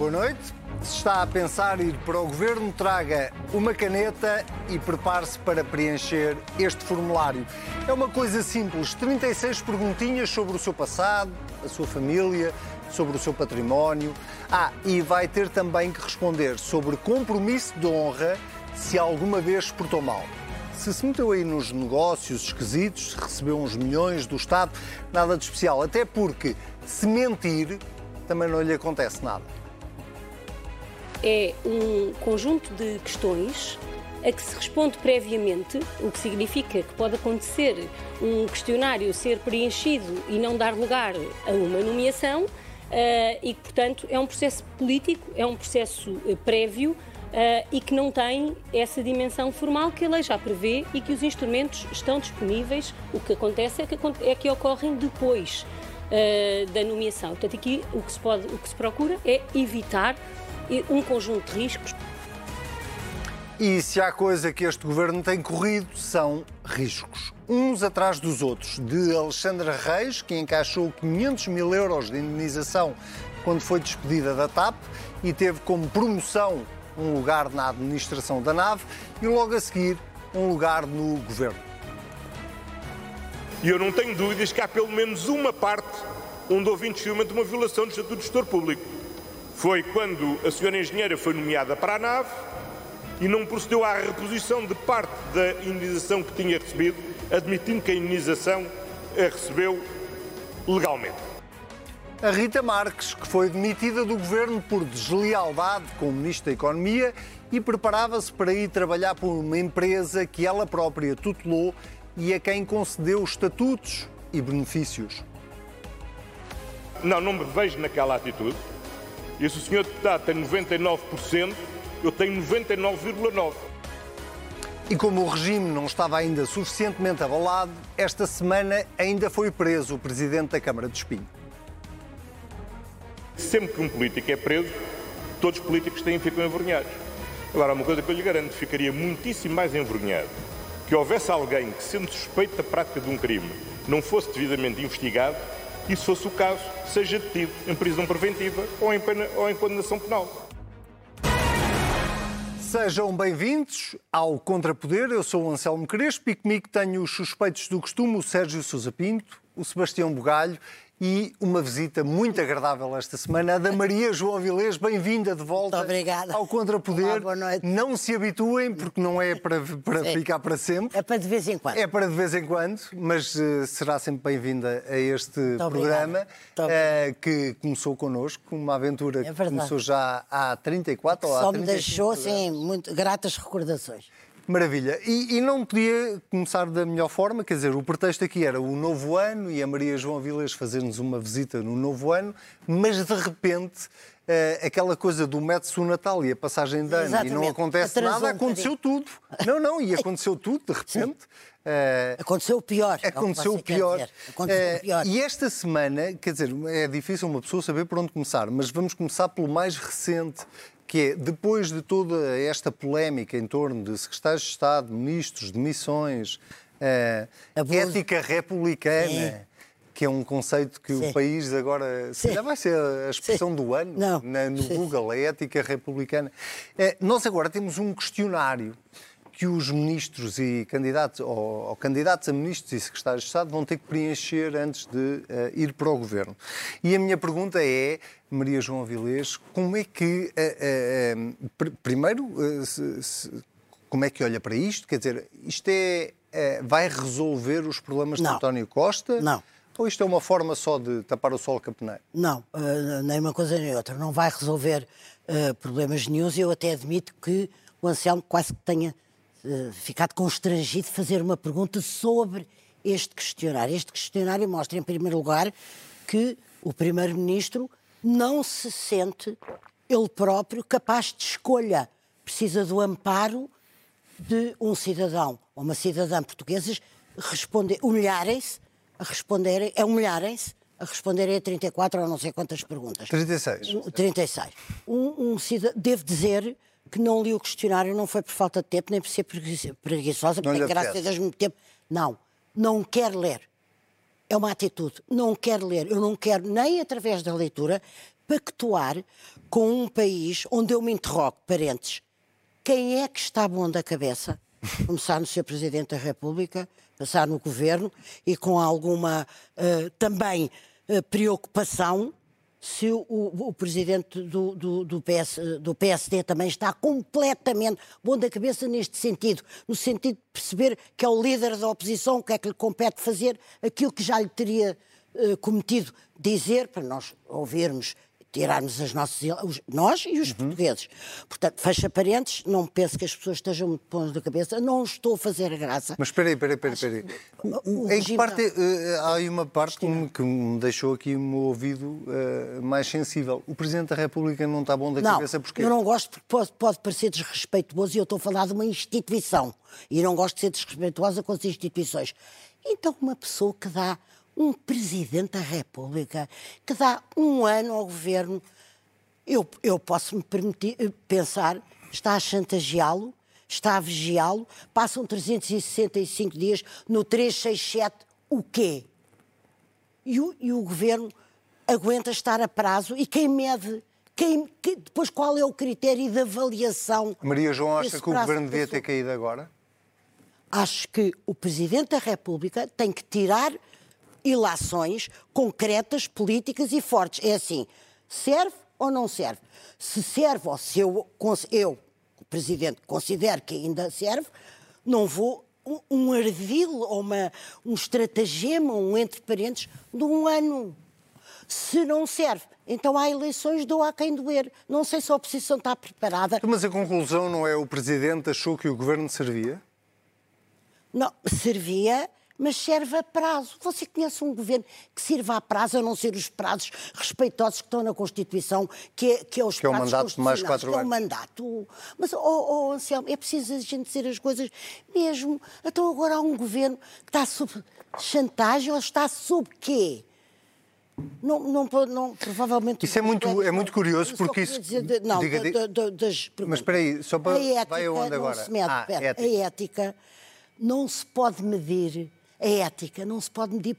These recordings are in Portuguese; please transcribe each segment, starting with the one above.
Boa noite. Se está a pensar ir para o governo, traga uma caneta e prepare-se para preencher este formulário. É uma coisa simples: 36 perguntinhas sobre o seu passado, a sua família, sobre o seu património. Ah, e vai ter também que responder sobre compromisso de honra se alguma vez portou mal. Se se meteu aí nos negócios esquisitos, recebeu uns milhões do Estado, nada de especial. Até porque, se mentir, também não lhe acontece nada é um conjunto de questões a que se responde previamente, o que significa que pode acontecer um questionário ser preenchido e não dar lugar a uma nomeação, uh, e que, portanto, é um processo político, é um processo uh, prévio. Uh, e que não tem essa dimensão formal que a lei já prevê e que os instrumentos estão disponíveis. O que acontece é que, é que ocorrem depois da nomeação. Portanto, aqui o que, se pode, o que se procura é evitar um conjunto de riscos. E se há coisa que este governo tem corrido, são riscos. Uns atrás dos outros. De Alexandra Reis, que encaixou 500 mil euros de indenização quando foi despedida da TAP e teve como promoção um lugar na administração da nave e logo a seguir um lugar no governo. E eu não tenho dúvidas que há pelo menos uma parte onde houve de uma violação do Estatuto de Gestor Público foi quando a senhora engenheira foi nomeada para a nave e não procedeu à reposição de parte da indenização que tinha recebido, admitindo que a indenização a recebeu legalmente. A Rita Marques, que foi demitida do governo por deslealdade como Ministro da Economia e preparava-se para ir trabalhar por uma empresa que ela própria tutelou e a quem concedeu estatutos e benefícios. Não, não me vejo naquela atitude. E se o senhor deputado tem 99%, eu tenho 99,9%. E como o regime não estava ainda suficientemente abalado, esta semana ainda foi preso o presidente da Câmara de Espinho. Sempre que um político é preso, todos os políticos têm ficam envergonhados. Agora, uma coisa que eu lhe garanto, ficaria muitíssimo mais envergonhado que houvesse alguém que, sendo suspeito da prática de um crime, não fosse devidamente investigado e, se fosse o caso, seja detido em prisão preventiva ou em, pena, ou em condenação penal. Sejam bem-vindos ao Contrapoder. Eu sou o Anselmo Crespo e comigo tenho os suspeitos do costume, o Sérgio Sousa Pinto, o Sebastião Bugalho e uma visita muito agradável esta semana, da Maria João Vilês. Bem-vinda de volta ao Contrapoder. Boa noite. Não se habituem, porque não é para, para ficar para sempre. É para de vez em quando. É para de vez em quando, mas uh, será sempre bem-vinda a este muito programa uh, que começou connosco, uma aventura é que começou já há 34 ou há Só me deixou, sim, muito gratas recordações. Maravilha. E, e, não podia começar da melhor forma, quer dizer, o pretexto aqui era o novo ano e a Maria João Vilas fazer-nos uma visita no novo ano, mas de repente uh, aquela coisa do mete-se o Natal e a passagem de ano Exatamente. e não acontece Atrasou nada, aconteceu tudo. Não, não, e aconteceu tudo de repente. Uh, aconteceu o pior. É aconteceu o pior. Aconteceu uh, o pior. E esta semana, quer dizer, é difícil uma pessoa saber por onde começar, mas vamos começar pelo mais recente, que é, depois de toda esta polémica em torno de secretários de Estado, ministros, demissões, uh, ética republicana, que é um conceito que Sim. o país agora se vai ser a expressão Sim. do ano na, no Sim. Google, a ética republicana. Uh, nós agora temos um questionário que os ministros e candidatos, ou, ou, candidatos a ministros e secretários de Estado vão ter que preencher antes de uh, ir para o governo. E a minha pergunta é, Maria João Avilés, como é que, uh, uh, pr primeiro, se, se, como é que olha para isto? Quer dizer, isto é, vai resolver os problemas Não. de António Costa? Não. Ou isto é uma forma só de tapar o sol capeneiro? Não, nem uma coisa nem outra. Não vai resolver problemas nenhums e eu até admito que o Anselmo quase que tenha uh, ficado constrangido de fazer uma pergunta sobre este questionário. Este questionário mostra, em primeiro lugar, que o Primeiro-Ministro não se sente ele próprio capaz de escolha. Precisa do amparo de um cidadão ou uma cidadã portuguesa responder, humilharem-se, a responderem, a humilharem-se a responderem a 34 ou não sei quantas perguntas. 36. 36. Um, um cidadão, devo dizer que não li o questionário não foi por falta de tempo, nem por ser preguiçosa, porque tem graças a Deus muito tempo. Não, não quer ler. É uma atitude. Não quer ler. Eu não quero, nem através da leitura, pactuar com um país onde eu me interrogo, parentes, quem é que está bom da cabeça? Começar no Sr. Presidente da República, passar no Governo e com alguma uh, também uh, preocupação se o, o presidente do, do, do, PS, do, PSD também está completamente bom da cabeça neste sentido, no sentido de perceber que é o líder da oposição, que é que lhe compete fazer, aquilo que já lhe teria uh, cometido dizer, para nós ouvirmos tirarmos as nossas, os, nós e os uhum. portugueses. Portanto, fecha parentes, não penso que as pessoas estejam muito bons da cabeça, não estou a fazer graça. Mas espera aí, espera aí, espera aí. Em que parte, uh, há aí uma parte que me, que me deixou aqui o meu ouvido uh, mais sensível. O Presidente da República não está bom da não, cabeça porque... eu não gosto porque pode, pode parecer desrespeituoso e eu estou a falar de uma instituição e não gosto de ser desrespeituosa com as instituições. Então, uma pessoa que dá um Presidente da República que dá um ano ao governo, eu, eu posso me permitir eh, pensar, está a chantageá-lo, está a vigiá-lo, passam 365 dias no 367, o quê? E o, e o governo aguenta estar a prazo e quem mede quem, que, depois, qual é o critério de avaliação? Maria João acha que o governo devia ter caído agora? Acho que o Presidente da República tem que tirar ilações concretas, políticas e fortes. É assim, serve ou não serve? Se serve ou se eu, eu o Presidente, considero que ainda serve, não vou um, um ardil ou uma, um estratagema, um entre parentes, de um ano. Se não serve, então há eleições, dou a quem doer. Não sei se a oposição está preparada. Mas a conclusão não é o Presidente achou que o Governo servia? Não, servia mas serve a prazo. Você conhece um governo que sirva a prazo, a não ser os prazos respeitosos que estão na Constituição, que é, que é os que prazos é o mandato de mais quatro anos. É o mandato. Mas, oh, oh, Anselmo, é preciso a gente dizer as coisas mesmo. Então agora há um governo que está sob chantagem ou está sob quê? Não, não, não, provavelmente. Isso é muito, é muito curioso porque isso. De, não, diga, de, das, mas espera aí, só para. A ética, vai aonde agora? Mede, ah, pera, ética. A ética não se pode medir a ética não se pode medir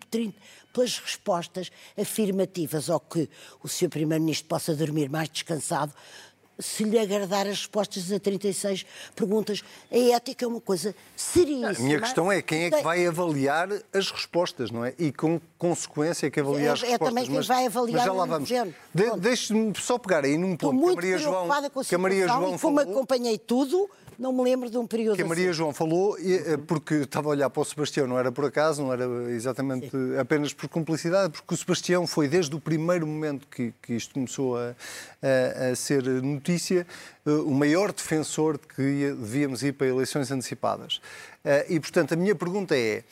pelas respostas afirmativas ou que o Sr. Primeiro-Ministro possa dormir mais descansado se lhe agradar as respostas a 36 perguntas. A ética é uma coisa seríssima. A minha questão é quem é que vai avaliar as respostas, não é? E com consequência é que avalia é, as respostas. É também quem mas, vai avaliar mas já lá vamos. De, Deixe-me só pegar aí num ponto Estou muito que a Maria João, com a que a Maria João como falou... acompanhei tudo, não me lembro de um período Que a Maria assim. João falou, eh, porque estava a olhar para o Sebastião, não era por acaso, não era exatamente Sim. apenas por cumplicidade, porque o Sebastião foi desde o primeiro momento que, que isto começou a, a, a ser notícia, eh, o maior defensor de que devíamos ir para eleições antecipadas. Eh, e, portanto, a minha pergunta é,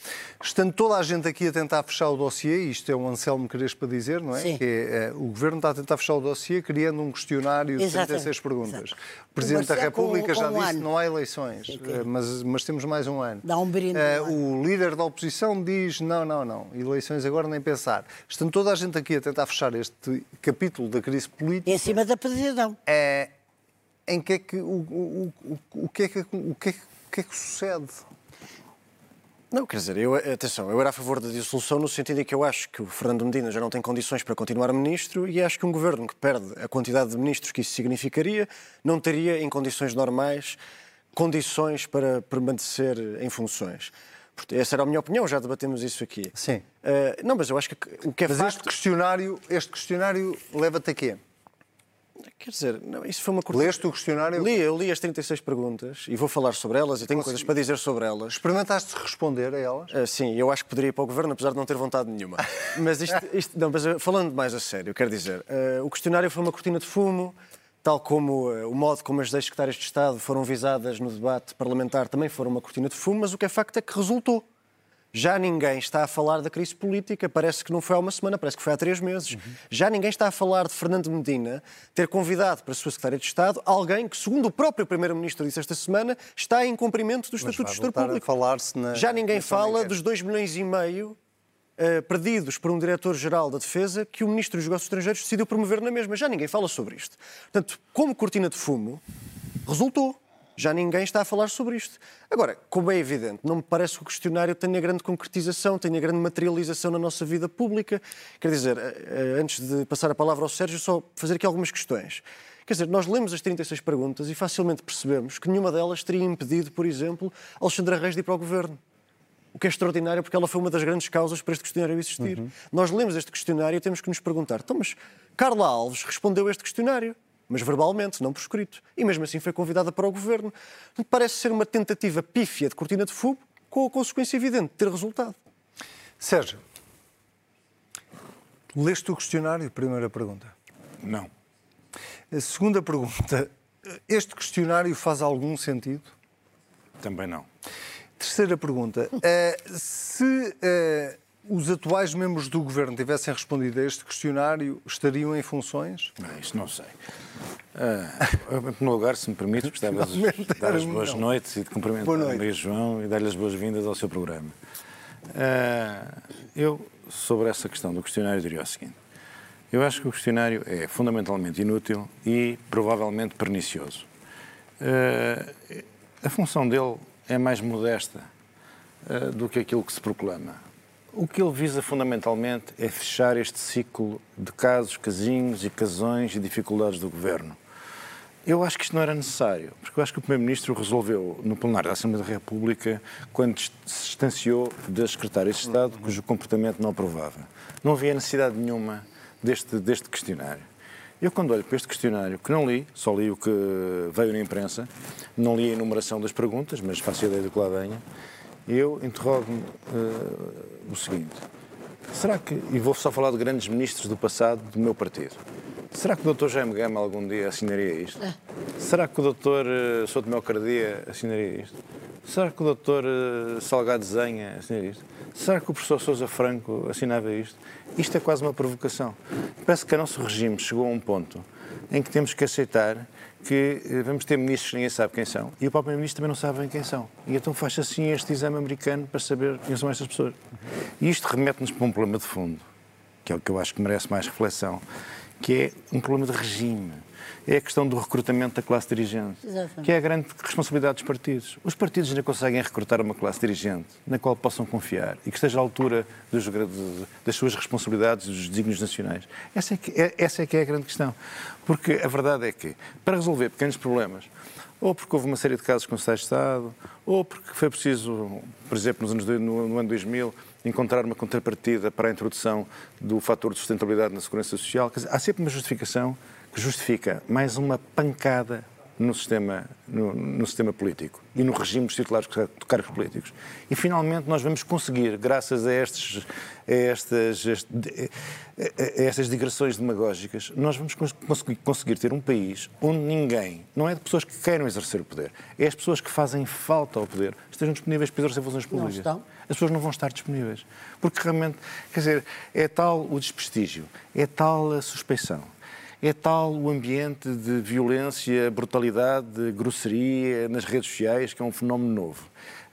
estando toda a gente aqui a tentar fechar o dossiê, isto é um Anselmo Crespo para dizer, não é? Sim. Que é, o Governo está a tentar fechar o dossiê criando um questionário de 36 perguntas. Exato. O Presidente da República com, com já um disse que não há eleições, okay. Eh, mas, mas temos mais um ano. Dá um brinde. Uh, o líder da oposição diz não, não, não, eleições agora nem pensar. Estando toda a gente aqui a tentar fechar este capítulo da crise política... Em cima da presidão. É, em que é que, o, o, o, o, que é que, o, que é que, o que é que sucede? Não, quer dizer, eu, atenção, eu era a favor da dissolução no sentido em que eu acho que o Fernando Medina já não tem condições para continuar ministro e acho que um governo que perde a quantidade de ministros que isso significaria não teria, em condições normais, condições para permanecer em funções. Essa era a minha opinião, já debatemos isso aqui. Sim. Uh, não, mas eu acho que o que é mas facto... este questionário, este questionário leva-te a quê? Quer dizer, não, isso foi uma curta... Leste o questionário? Li, eu li as 36 perguntas e vou falar sobre elas e tenho coisas para dizer sobre elas. Experimentaste responder a elas? Uh, sim, eu acho que poderia ir para o Governo, apesar de não ter vontade nenhuma. mas isto, isto não, mas eh, falando mais a sério, quero dizer, uh, o questionário foi uma cortina de fumo, tal como uh, o modo como as 10 secretárias de Estado foram visadas no debate parlamentar também foram uma cortina de fumo, mas o que é facto é que resultou. Já ninguém está a falar da crise política, parece que não foi há uma semana, parece que foi há três meses. Uhum. Já ninguém está a falar de Fernando Medina ter convidado para a sua Secretária de Estado alguém que, segundo o próprio Primeiro-Ministro disse esta semana, está em cumprimento do Estatuto de Gestor Público. Na... Já ninguém fala dos 2 milhões e meio uh, perdidos por um Diretor-Geral da Defesa que o Ministro dos Negócios Estrangeiros decidiu promover na mesma. Já ninguém fala sobre isto. Portanto, como cortina de fumo, resultou Já ninguém está a falar sobre isto. Agora, como é evidente, não me parece que o questionário tenha grande concretização, tenha grande materialização na nossa vida pública. Quer dizer, eh, eh, antes de passar a palavra ao Sérgio, só fazer aqui algumas questões. Quer dizer, nós lemos as 36 perguntas e facilmente percebemos que nenhuma delas teria impedido, por exemplo, Alexandra Reis de ir para o governo. O que é extraordinário porque ela foi uma das grandes causas para este questionário existir. Uhum. Nós lemos este questionário e temos que nos perguntar: então, mas Carla Alves respondeu este questionário, mas verbalmente, não por escrito. E mesmo assim foi convidada para o governo. Parece ser uma tentativa pífia de cortina de fumo com a consequência evidente de ter resultado. Sérgio, leste o questionário? Primeira pergunta. Não. A segunda pergunta: este questionário faz algum sentido? Também não. Terceira pergunta: uh, se uh, os atuais membros do governo tivessem respondido a este questionário, estariam em funções? Não, isso não sei. Uh, em primeiro lugar, se me permite, gostava de dar as boas não. noites e de cumprimentar a Maria João e dar-lhe as boas-vindas ao seu programa. Uh, eu, sobre essa questão do questionário, diria o seguinte. Eu acho que o questionário é fundamentalmente inútil e provavelmente pernicioso. Uh, a função dele é mais modesta do que aquilo que se proclama. O que ele visa fundamentalmente é fechar este ciclo de casos, casinhos e casões e dificuldades do governo. Eu acho que isto não era necessário, porque eu acho que o Primeiro-Ministro resolveu no plenário da Assembleia da República quando se distanciou das secretárias de Estado, cujo comportamento não aprovava. Não havia necessidade nenhuma deste, deste questionário. Eu, quando olho para este questionário, que não li, só li o que veio na imprensa, não li a enumeração das perguntas, mas faço ideia do que lá venha, eu interrogo-me uh, o seguinte: será que, e vou só falar de grandes ministros do passado do meu partido, será que o Dr. Jaime Gama algum dia assinaria isto? É. Será que o Dr. Uh, Souto Melcardia assinaria isto? Será que o Dr. Uh, Salgado Zenha assinaria isto? Será que o professor Sousa Franco assinava isto? Isto é quase uma provocação. Parece que o nosso regime chegou a um ponto em que temos que aceitar que eh, vamos ter ministros que ninguém sabe quem são e o próprio ministro também não sabe quem são. E então faz assim este exame americano para saber quem são estas pessoas. E isto remete-nos para um problema de fundo, que é o que eu acho que merece mais reflexão, que é um problema de regime é a questão do recrutamento da classe dirigente, Exatamente. que é a grande responsabilidade dos partidos. Os partidos ainda conseguem recrutar uma classe dirigente na qual possam confiar e que esteja à altura dos, das suas responsabilidades e dos desígnios nacionais. Essa é, que, é, essa é que é a grande questão. Porque a verdade é que, para resolver pequenos problemas, ou porque houve uma série de casos com o Estado de Estado, ou porque foi preciso, por exemplo, nos anos, no, no ano 2000, encontrar uma contrapartida para a introdução do fator de sustentabilidade na segurança social. Dizer, há sempre uma justificação justifica mais uma pancada no sistema, no, no, sistema político e no regime dos titulares de cargos políticos. E finalmente nós vamos conseguir, graças a, estes, a, estas, a estas digressões demagógicas, nós vamos conseguir ter um país onde ninguém, não é de pessoas que queiram exercer o poder, é as pessoas que fazem falta ao poder, estejam disponíveis para exercer funções públicas. Não estão. As pessoas não vão estar disponíveis. Porque realmente, quer dizer, é tal o desprestígio, é tal a suspeição é tal o ambiente de violência, brutalidade, grosseria nas redes sociais, que é um fenómeno novo.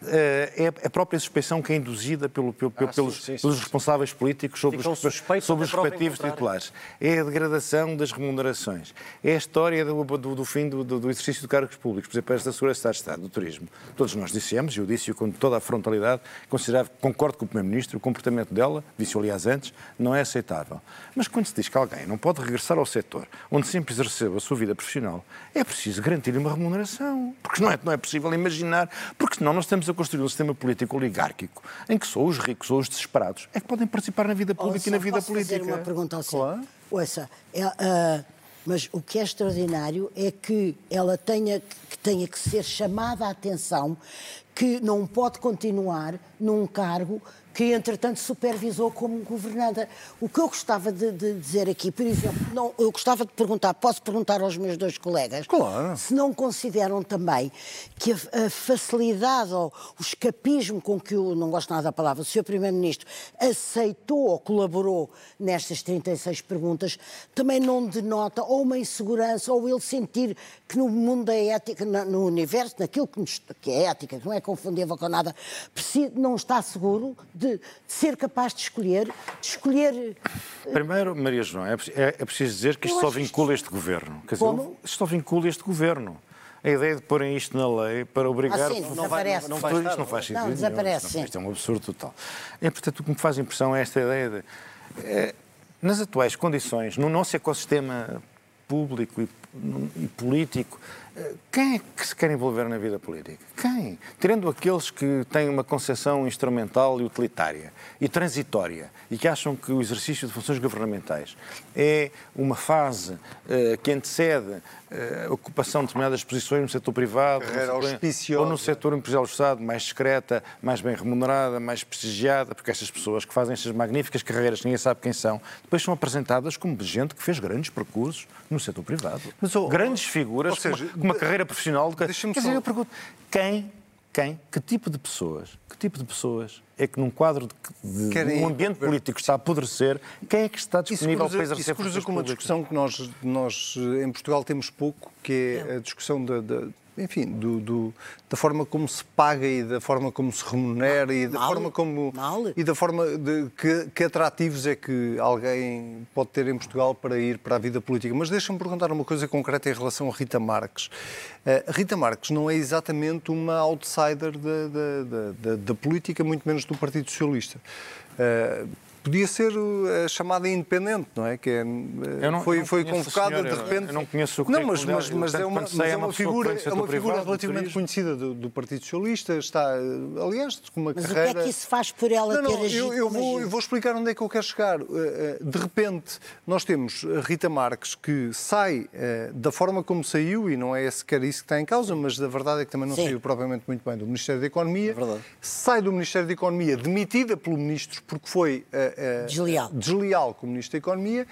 Eh, é a própria suspeição que é induzida pelo, pelo, ah, pelos, sim, sim, pelos, responsáveis políticos sobre os, sobre os respectivos titulares. É a degradação das remunerações. É a história do, do, do fim do, do, exercício de cargos públicos, por exemplo, esta segurança de Estado, do turismo. Todos nós dissemos, e eu disse-o com toda a frontalidade, considerava, concordo com o Primeiro-Ministro, o comportamento dela, disse-o aliás antes, não é aceitável. Mas quando se diz que alguém não pode regressar ao setor onde sempre exerceu a sua vida profissional, é preciso garantir-lhe uma remuneração. Porque não é, não é possível imaginar, porque senão nós estamos estamos a construir um sistema político oligárquico em que só os ricos ou os desesperados é que podem participar na vida pública Ouça, e na vida posso política. fazer uma pergunta ao? Claro. Ouça, é, uh, mas o que é extraordinário é que ela tenha que, tenha que ser chamada a atenção que não pode continuar num cargo que entretanto supervisou como governanta. O que eu gostava de, de, dizer aqui, por exemplo, não, eu gostava de perguntar, posso perguntar aos meus dois colegas, claro. se não consideram também que a, a, facilidade ou o escapismo com que o, não gosto nada da palavra, o Sr. Primeiro-Ministro aceitou ou colaborou nestas 36 perguntas, também não denota ou uma insegurança ou ele sentir que no mundo da ética, no universo, naquilo que, nos, que é ética, que não é confundível com nada, não está seguro de de, ser capaz de escolher, de escolher... Eh, Primeiro, Maria João, é, é, é preciso dizer que isto só vincula este governo. Quer dizer, isto só vincula este governo. a ideia de porem isto na lei para obrigar... Ah, sim, não, vai, não, não, vai estar, isto não faz sentido. Não, desaparece, Isto é um absurdo total. E, portanto, o que me faz impressão é esta ideia de... É, nas atuais condições, no nosso ecossistema público e, e político, quem é que se quer envolver na vida política? Quem? Tirando aqueles que têm uma concepção instrumental e utilitária e transitória e que acham que o exercício de funções governamentais é uma fase uh, que antecede uh, a ocupação de determinadas posições no setor privado no ou no setor empresarial do Estado, mais discreta, mais bem remunerada, mais prestigiada, porque estas pessoas que fazem estas magníficas carreiras, ninguém sabe quem são, depois são apresentadas como gente que fez grandes percursos no setor privado. Mas, oh, grandes figuras, seja, uma carreira profissional. Quer dizer, só... eu pergunto, quem, quem, que tipo de pessoas, que tipo de pessoas é que num quadro de, de um ambiente político está a apodrecer, quem é que está disponível cruza, para exercer isso cruza com uma discussão que nós, nós em Portugal temos pouco, que é a discussão da, da enfim, do, do, da forma como se paga e da forma como se remunera e da Mal. forma como Mal. e da forma de que, que, atrativos é que alguém pode ter em Portugal para ir para a vida política. Mas deixa-me perguntar uma coisa concreta em relação a Rita Marques. Uh, Rita Marques não é exatamente uma outsider da, da, da, da política, muito menos do Partido Socialista. Uh, podia ser a chamada independente, não é? Que é, não, foi, foi convocada de repente. Eu não conheço o Não, mas, mas, mas é uma, mas é uma figura, é uma figura relativamente conhecida do, do, Partido Socialista. Está, aliás, com uma mas carreira. o que é que isso faz por ela não, ter não, agido? Eu, eu, vou, eu vou explicar onde é que eu quero chegar. Eh, eh, de repente, nós temos a Rita Marques que sai eh, da forma como saiu, e não é sequer isso que está em causa, mas a verdade é que também não Sim. saiu propriamente muito bem do Ministério da Economia. É sai do Ministério da Economia demitida pelo Ministro porque foi. Desleal desleal como Ministro da Economia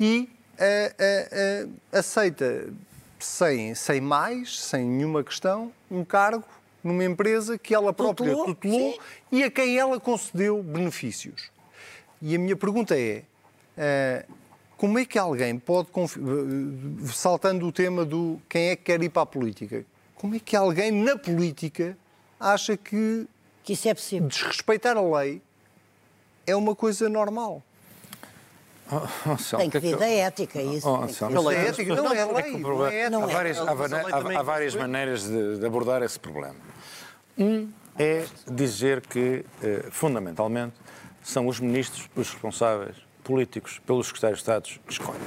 e uh, uh, uh, aceita, sem, sem mais, sem nenhuma questão, um cargo numa empresa que ela própria tutelou, tutelou e a quem ela concedeu benefícios. E a minha pergunta é: como é que alguém pode, saltando o tema do quem é que quer ir para a política, como é que alguém na política acha que, que isso é possível. desrespeitar a lei é uma coisa normal? Oh, oh, tem que vir da ética, isso. Oh, que é ética, não é lei. Não é Há várias, há, há várias maneiras de, de, abordar esse problema. Um é dizer que, eh, fundamentalmente, são os ministros os responsáveis políticos pelos secretários de Estado que escolhem.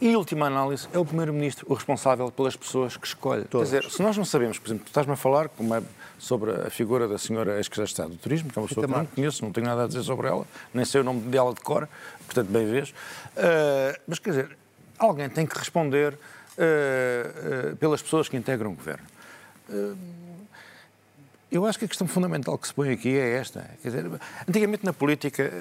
E, em última análise, é o primeiro-ministro o responsável pelas pessoas que escolhe. Todos. Quer dizer, se nós não sabemos, por exemplo, tu estás-me a falar como é sobre a figura da senhora ex-secretária de Estado do Turismo, que é uma pessoa que não conheço, não tenho nada a dizer sobre ela, nem sei o nome dela de cor, portanto, bem vês. Uh, mas, quer dizer, alguém tem que responder uh, uh, pelas pessoas que integram o governo. eu acho que a questão fundamental que se põe aqui é esta. Quer dizer, antigamente na política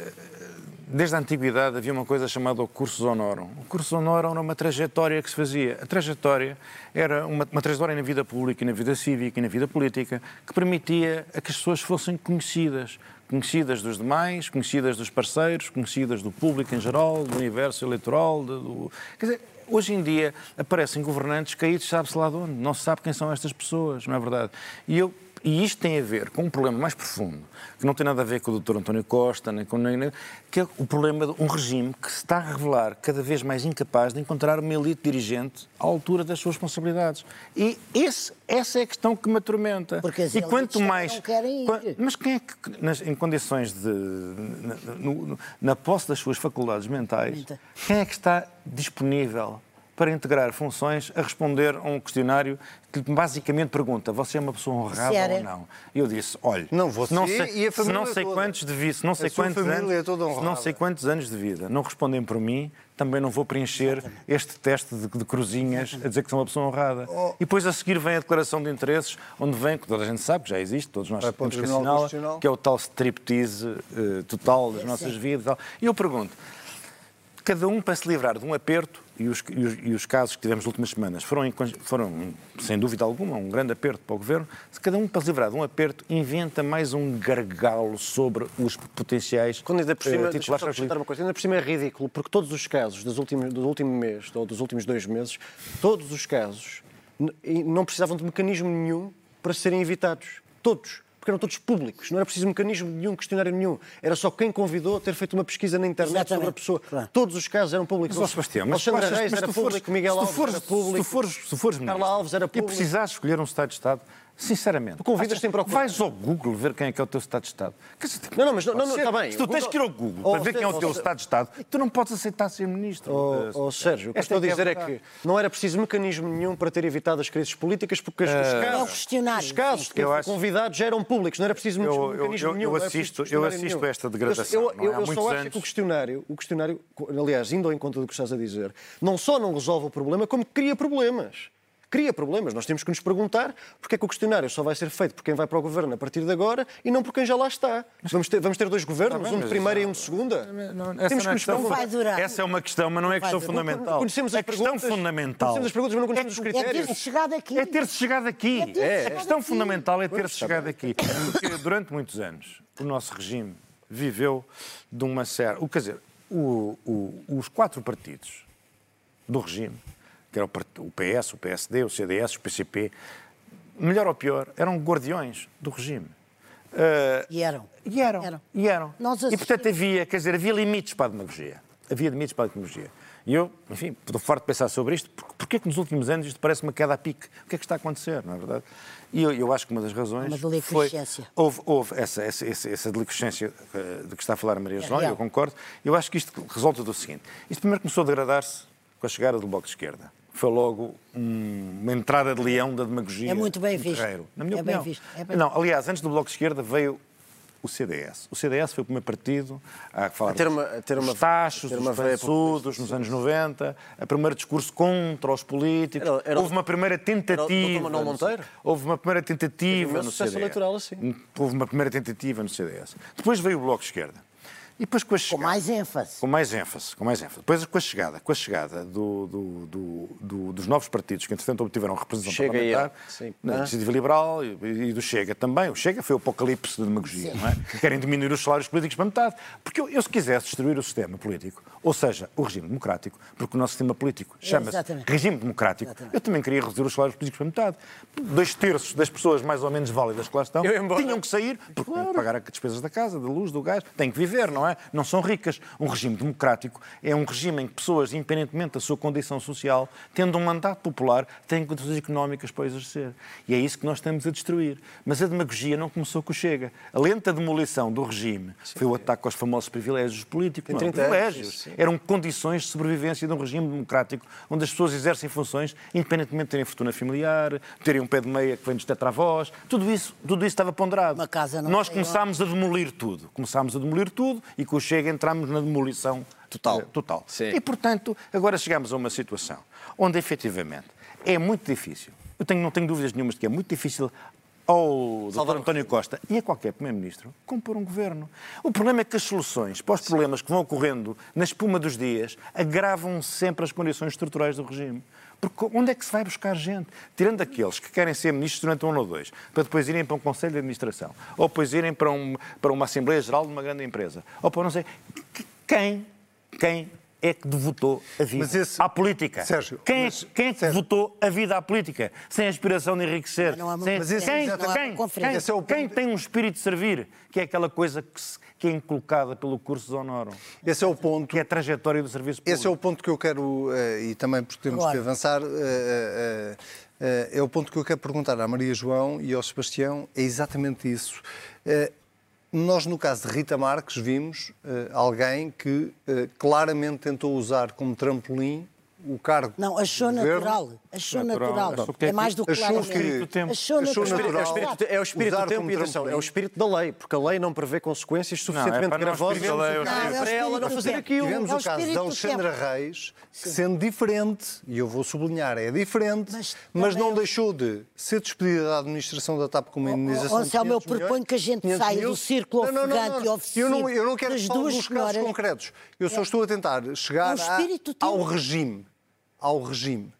desde a antiguidade havia uma coisa chamada o cursus honorum. O cursus honorum era uma trajetória que se fazia. A trajetória era uma, uma, trajetória na vida pública, na vida cívica e na vida política que permitia a que as pessoas fossem conhecidas. Conhecidas dos demais, conhecidas dos parceiros, conhecidas do público em geral, do universo eleitoral. Do... Quer dizer, hoje em dia aparecem governantes caídos, sabe-se lá de onde. Não se sabe quem são estas pessoas, não é verdade? E eu e isto tem a ver com um problema mais profundo, que não tem nada a ver com o Dr. António Costa, nem com nem, que é o problema de um regime que se está a revelar cada vez mais incapaz de encontrar uma elite dirigente à altura das suas responsabilidades. E esse, essa é a questão que me atormenta. Porque as e quanto mais não querem ir. Mas quem é que, nas, em condições de na, na posse das suas faculdades mentais, quem é que está disponível para integrar funções a responder a um questionário que basicamente pergunta: você é uma pessoa honrada Sério? ou não? E eu disse: olha, não, você não sei, e a família não sei toda. quantos de vida, não sei quantos anos, é toda não sei quantos anos de vida, não respondem por mim, também não vou preencher Exatamente. este teste de, de cruzinhas Exatamente. a dizer que sou uma pessoa honrada. Oh. E depois a seguir vem a declaração de interesses, onde vem, que toda a gente sabe, que já existe, todos nós temos que assinar, que é o tal striptease uh, total das é, nossas sim. vidas. E eu pergunto, cada um para se livrar de um aperto, e os, e os, e os casos que tivemos nas últimas semanas foram, foram, sem dúvida alguma, um grande aperto para o Governo, se cada um para se livrar de um aperto inventa mais um gargalo sobre os potenciais Quando ainda por cima, uh, titulares... uma coisa, ainda por cima é ridículo, porque todos os casos dos últimos, do último mês, ou dos últimos dois meses, todos os casos não precisavam de mecanismo nenhum para serem evitados. Todos porque eram todos públicos, não era preciso mecanismo nenhum, questionário nenhum. Era só quem convidou ter feito uma pesquisa na internet Exatamente. sobre a pessoa. Claro. Todos os casos eram públicos. Mas, Sebastião, mas Alexandre Reis era público, Miguel Alves era público, se tu fores, se fores Carla Alves era público. E precisares escolher um Estado de Estado, Sinceramente. Tu convidas sem procurar. Vais ao Google ver quem é que é o teu Estado de Estado. Não, não, mas não, não, está bem. Se tu tens que ir ao Google oh, para ver quem é o teu oh, Estado de Estado, tu não podes aceitar ser ministro. Oh, oh Sérgio, o que estou a é dizer é, é, que não era preciso mecanismo nenhum para ter evitado as crises políticas, porque uh, os casos, os casos de que convidados já eram públicos, não era preciso eu, mecanismo eu, eu, nenhum. Eu assisto, eu assisto a esta degradação. Eu, eu, eu só acho que o questionário, o questionário, aliás, indo ao encontro do que estás a dizer, não só não resolve o problema, como cria problemas cria problemas. Nós temos que nos perguntar porque é que o questionário só vai ser feito por quem vai para o governo a partir de agora e não por quem já lá está. Vamos ter, vamos ter dois governos, um de primeira e um de segunda? Não, essa temos que é nos perguntar. Vai durar. Essa é uma questão, mas não é questão fundamental. Conhecemos as a questão fundamental. Conhecemos as perguntas, mas não conhecemos é, os critérios. É ter-se chegado aqui. É ter-se chegado aqui. É ter é. A questão fundamental é ter-se chegado aqui. Porque durante muitos anos o nosso regime viveu de uma série. Quer dizer, o, o, os quatro partidos do regime que era o PS, o PSD, o CDS, o PCP, melhor ou pior, eram guardiões do regime. Uh, e eram. E eram. eram. E eram. E portanto havia, quer dizer, havia limites para a demagogia. Havia limites para a demagogia. E eu, enfim, estou farto de pensar sobre isto, porque, porque é que nos últimos anos isto parece uma queda a pique? O que é que está a acontecer, não é verdade? E eu, eu acho que uma das razões uma foi... Houve, houve essa, essa, essa, essa uh, de que está a falar a Maria João, é eu concordo. Eu acho que isto resulta do seguinte. Isto primeiro começou a degradar-se com a chegada do Bloco de Esquerda foi logo uma entrada de leão da demagogia. É muito bem visto. na minha é opinião. Bem visto. É bem não, aliás, antes do Bloco de Esquerda veio o CDS. O CDS foi o primeiro partido a falar a ter uma, a ter dos uma dos pançudos, nos anos 90, a primeiro discurso contra os políticos. Era, era, houve uma primeira tentativa... Era Monteiro? Houve uma primeira tentativa no CDS. eleitoral assim. Houve uma primeira tentativa no CDS. Depois veio o Bloco de Esquerda. E depois com a chegada, Com mais ênfase. Com mais ênfase, com mais ênfase. Depois com a chegada, com a chegada do, do, do, dos novos partidos que, entretanto, obtiveram representação Chega parlamentar, na Iniciativa Liberal e, e, do Chega também. O Chega foi o apocalipse de demagogia, Sim. não é? Querem diminuir os salários políticos para metade. Porque eu, eu, se quisesse destruir o sistema político, ou seja, o regime democrático, porque o nosso sistema político chama-se regime democrático, Exatamente. eu também queria reduzir os salários políticos para metade. Dois terços das pessoas mais ou menos válidas que lá estão tinham que sair, porque claro. têm que pagar as despesas da casa, da luz, do gás, têm que viver, não é? É? Não são ricas. Um regime democrático é um regime em que pessoas, independentemente da sua condição social, tendo um mandato popular, têm condições económicas para exercer. E é isso que nós estamos a destruir. Mas a demagogia não começou com o Chega. A lenta demolição do regime sim, foi o ataque aos famosos privilégios políticos. Não, privilégios. Anos, Eram condições de sobrevivência de um regime democrático onde as pessoas exercem funções independentemente de terem fortuna familiar, terem um pé de meia que vem dos tetravós. Tudo isso, tudo isso estava ponderado. Nós começámos a demolir tudo. Começámos a demolir tudo e com o Chega entramos na demolição total. total. E, portanto, agora chegamos a uma situação onde, efetivamente, é muito difícil. Eu tenho, não tenho dúvidas nenhumas de que é muito difícil ao Dr. António Costa e a qualquer Primeiro-Ministro compor um governo. O problema é que as soluções para os problemas que vão ocorrendo na espuma dos dias agravam sempre as condições estruturais do regime. Porque onde é que se vai buscar gente? Tirando aqueles que querem ser ministros durante um ano ou dois, para depois irem para um conselho de administração, ou depois irem para, um, para uma Assembleia Geral de uma grande empresa, ou para não sei. Quem, quem é que devotou a vida esse... à política? Sérgio, quem, mas... é, quem é que Sérgio... devotou a vida à política? Sem aspiração de enriquecer? Não há sem... mas esse... quem, quem, quem, esse é o... quem tem um espírito de servir? Que é aquela coisa que, se... que é inculcada pelo curso de honorum. Esse é o ponto. Que é a trajetória do serviço público. Esse é o ponto que eu quero, eh, e também porque temos claro. que avançar, eh, eh, é o ponto que eu quero perguntar à Maria João e ao Sebastião, é exatamente isso. Nós, no caso de Rita Marques, vimos uh, alguém que uh, claramente tentou usar como trampolim o cargo. Não, achou natural. Achou natural. natural. É mais do que achou que tempo. Achou, achou natural. É o espírito, é o espírito do tempo e atenção, é o espírito da lei, porque a lei não prevê consequências suficientemente não, é gravosas não, é para ela não fazer aquilo. Tivemos é o, o caso de Alexandra Reis, que sendo diferente, e eu vou sublinhar, é diferente, mas, mas não deixou de ser despedida da administração da TAP com uma indenização oh, oh, Anselmo, eu proponho que a gente saia do círculo ofegante e oficial eu não, eu não quero falar dos casos concretos. Eu só estou a tentar chegar ao regime ao regime.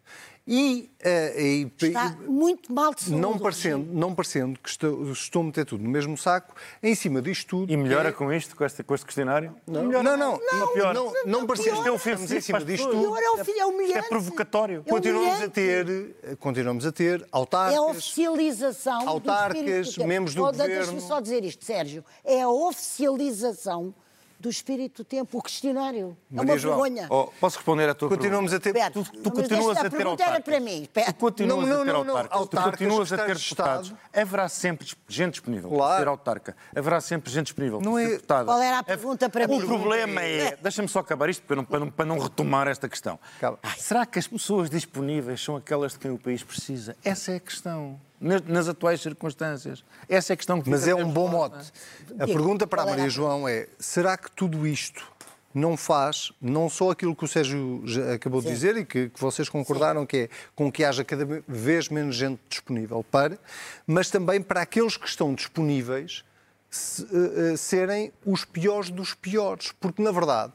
E, uh, e, Está muito mal de saúde. Não parecendo, não parecendo que estou, estou a meter tudo no mesmo saco, em cima disto tudo. E melhora é... com isto, com este, com este questionário? Não, não, não. Não, não, pior. não, não, não parecendo. é ofensivo em cima disto tudo. É, é, é provocatório. É continuamos a ter, continuamos a ter autarcas. É a oficialização. Autarcas, membros do governo. Deixa-me só dizer isto, Sérgio. É a oficialização do espírito do tempo, o questionário. Maria é uma João, vergonha. Oh, posso responder à tua Continuamos pergunta? a ter... tu, tu continuas a ter autarcas. para mim. Tu continuas não, não, a ter não, autarcas. Tu continuas a ter deputados. Haverá sempre gente disponível claro. para ser autarca. Haverá sempre gente disponível não para é... ser deputada. Qual era a pergunta para o mim? O problema é... Deixa-me só acabar isto para não, para não, para não retomar esta questão. Será que as pessoas disponíveis são aquelas de quem o país precisa? Essa é a questão nas atuais circunstâncias. Essa é a questão que Mas é um bom mote. A pergunta para a Maria João é: será que tudo isto não faz não só aquilo que o Sérgio acabou Sim. de dizer e que, que vocês concordaram Sim. que é com que haja cada vez menos gente disponível para, mas também para aqueles que estão disponíveis serem os piores dos piores. Porque, na verdade,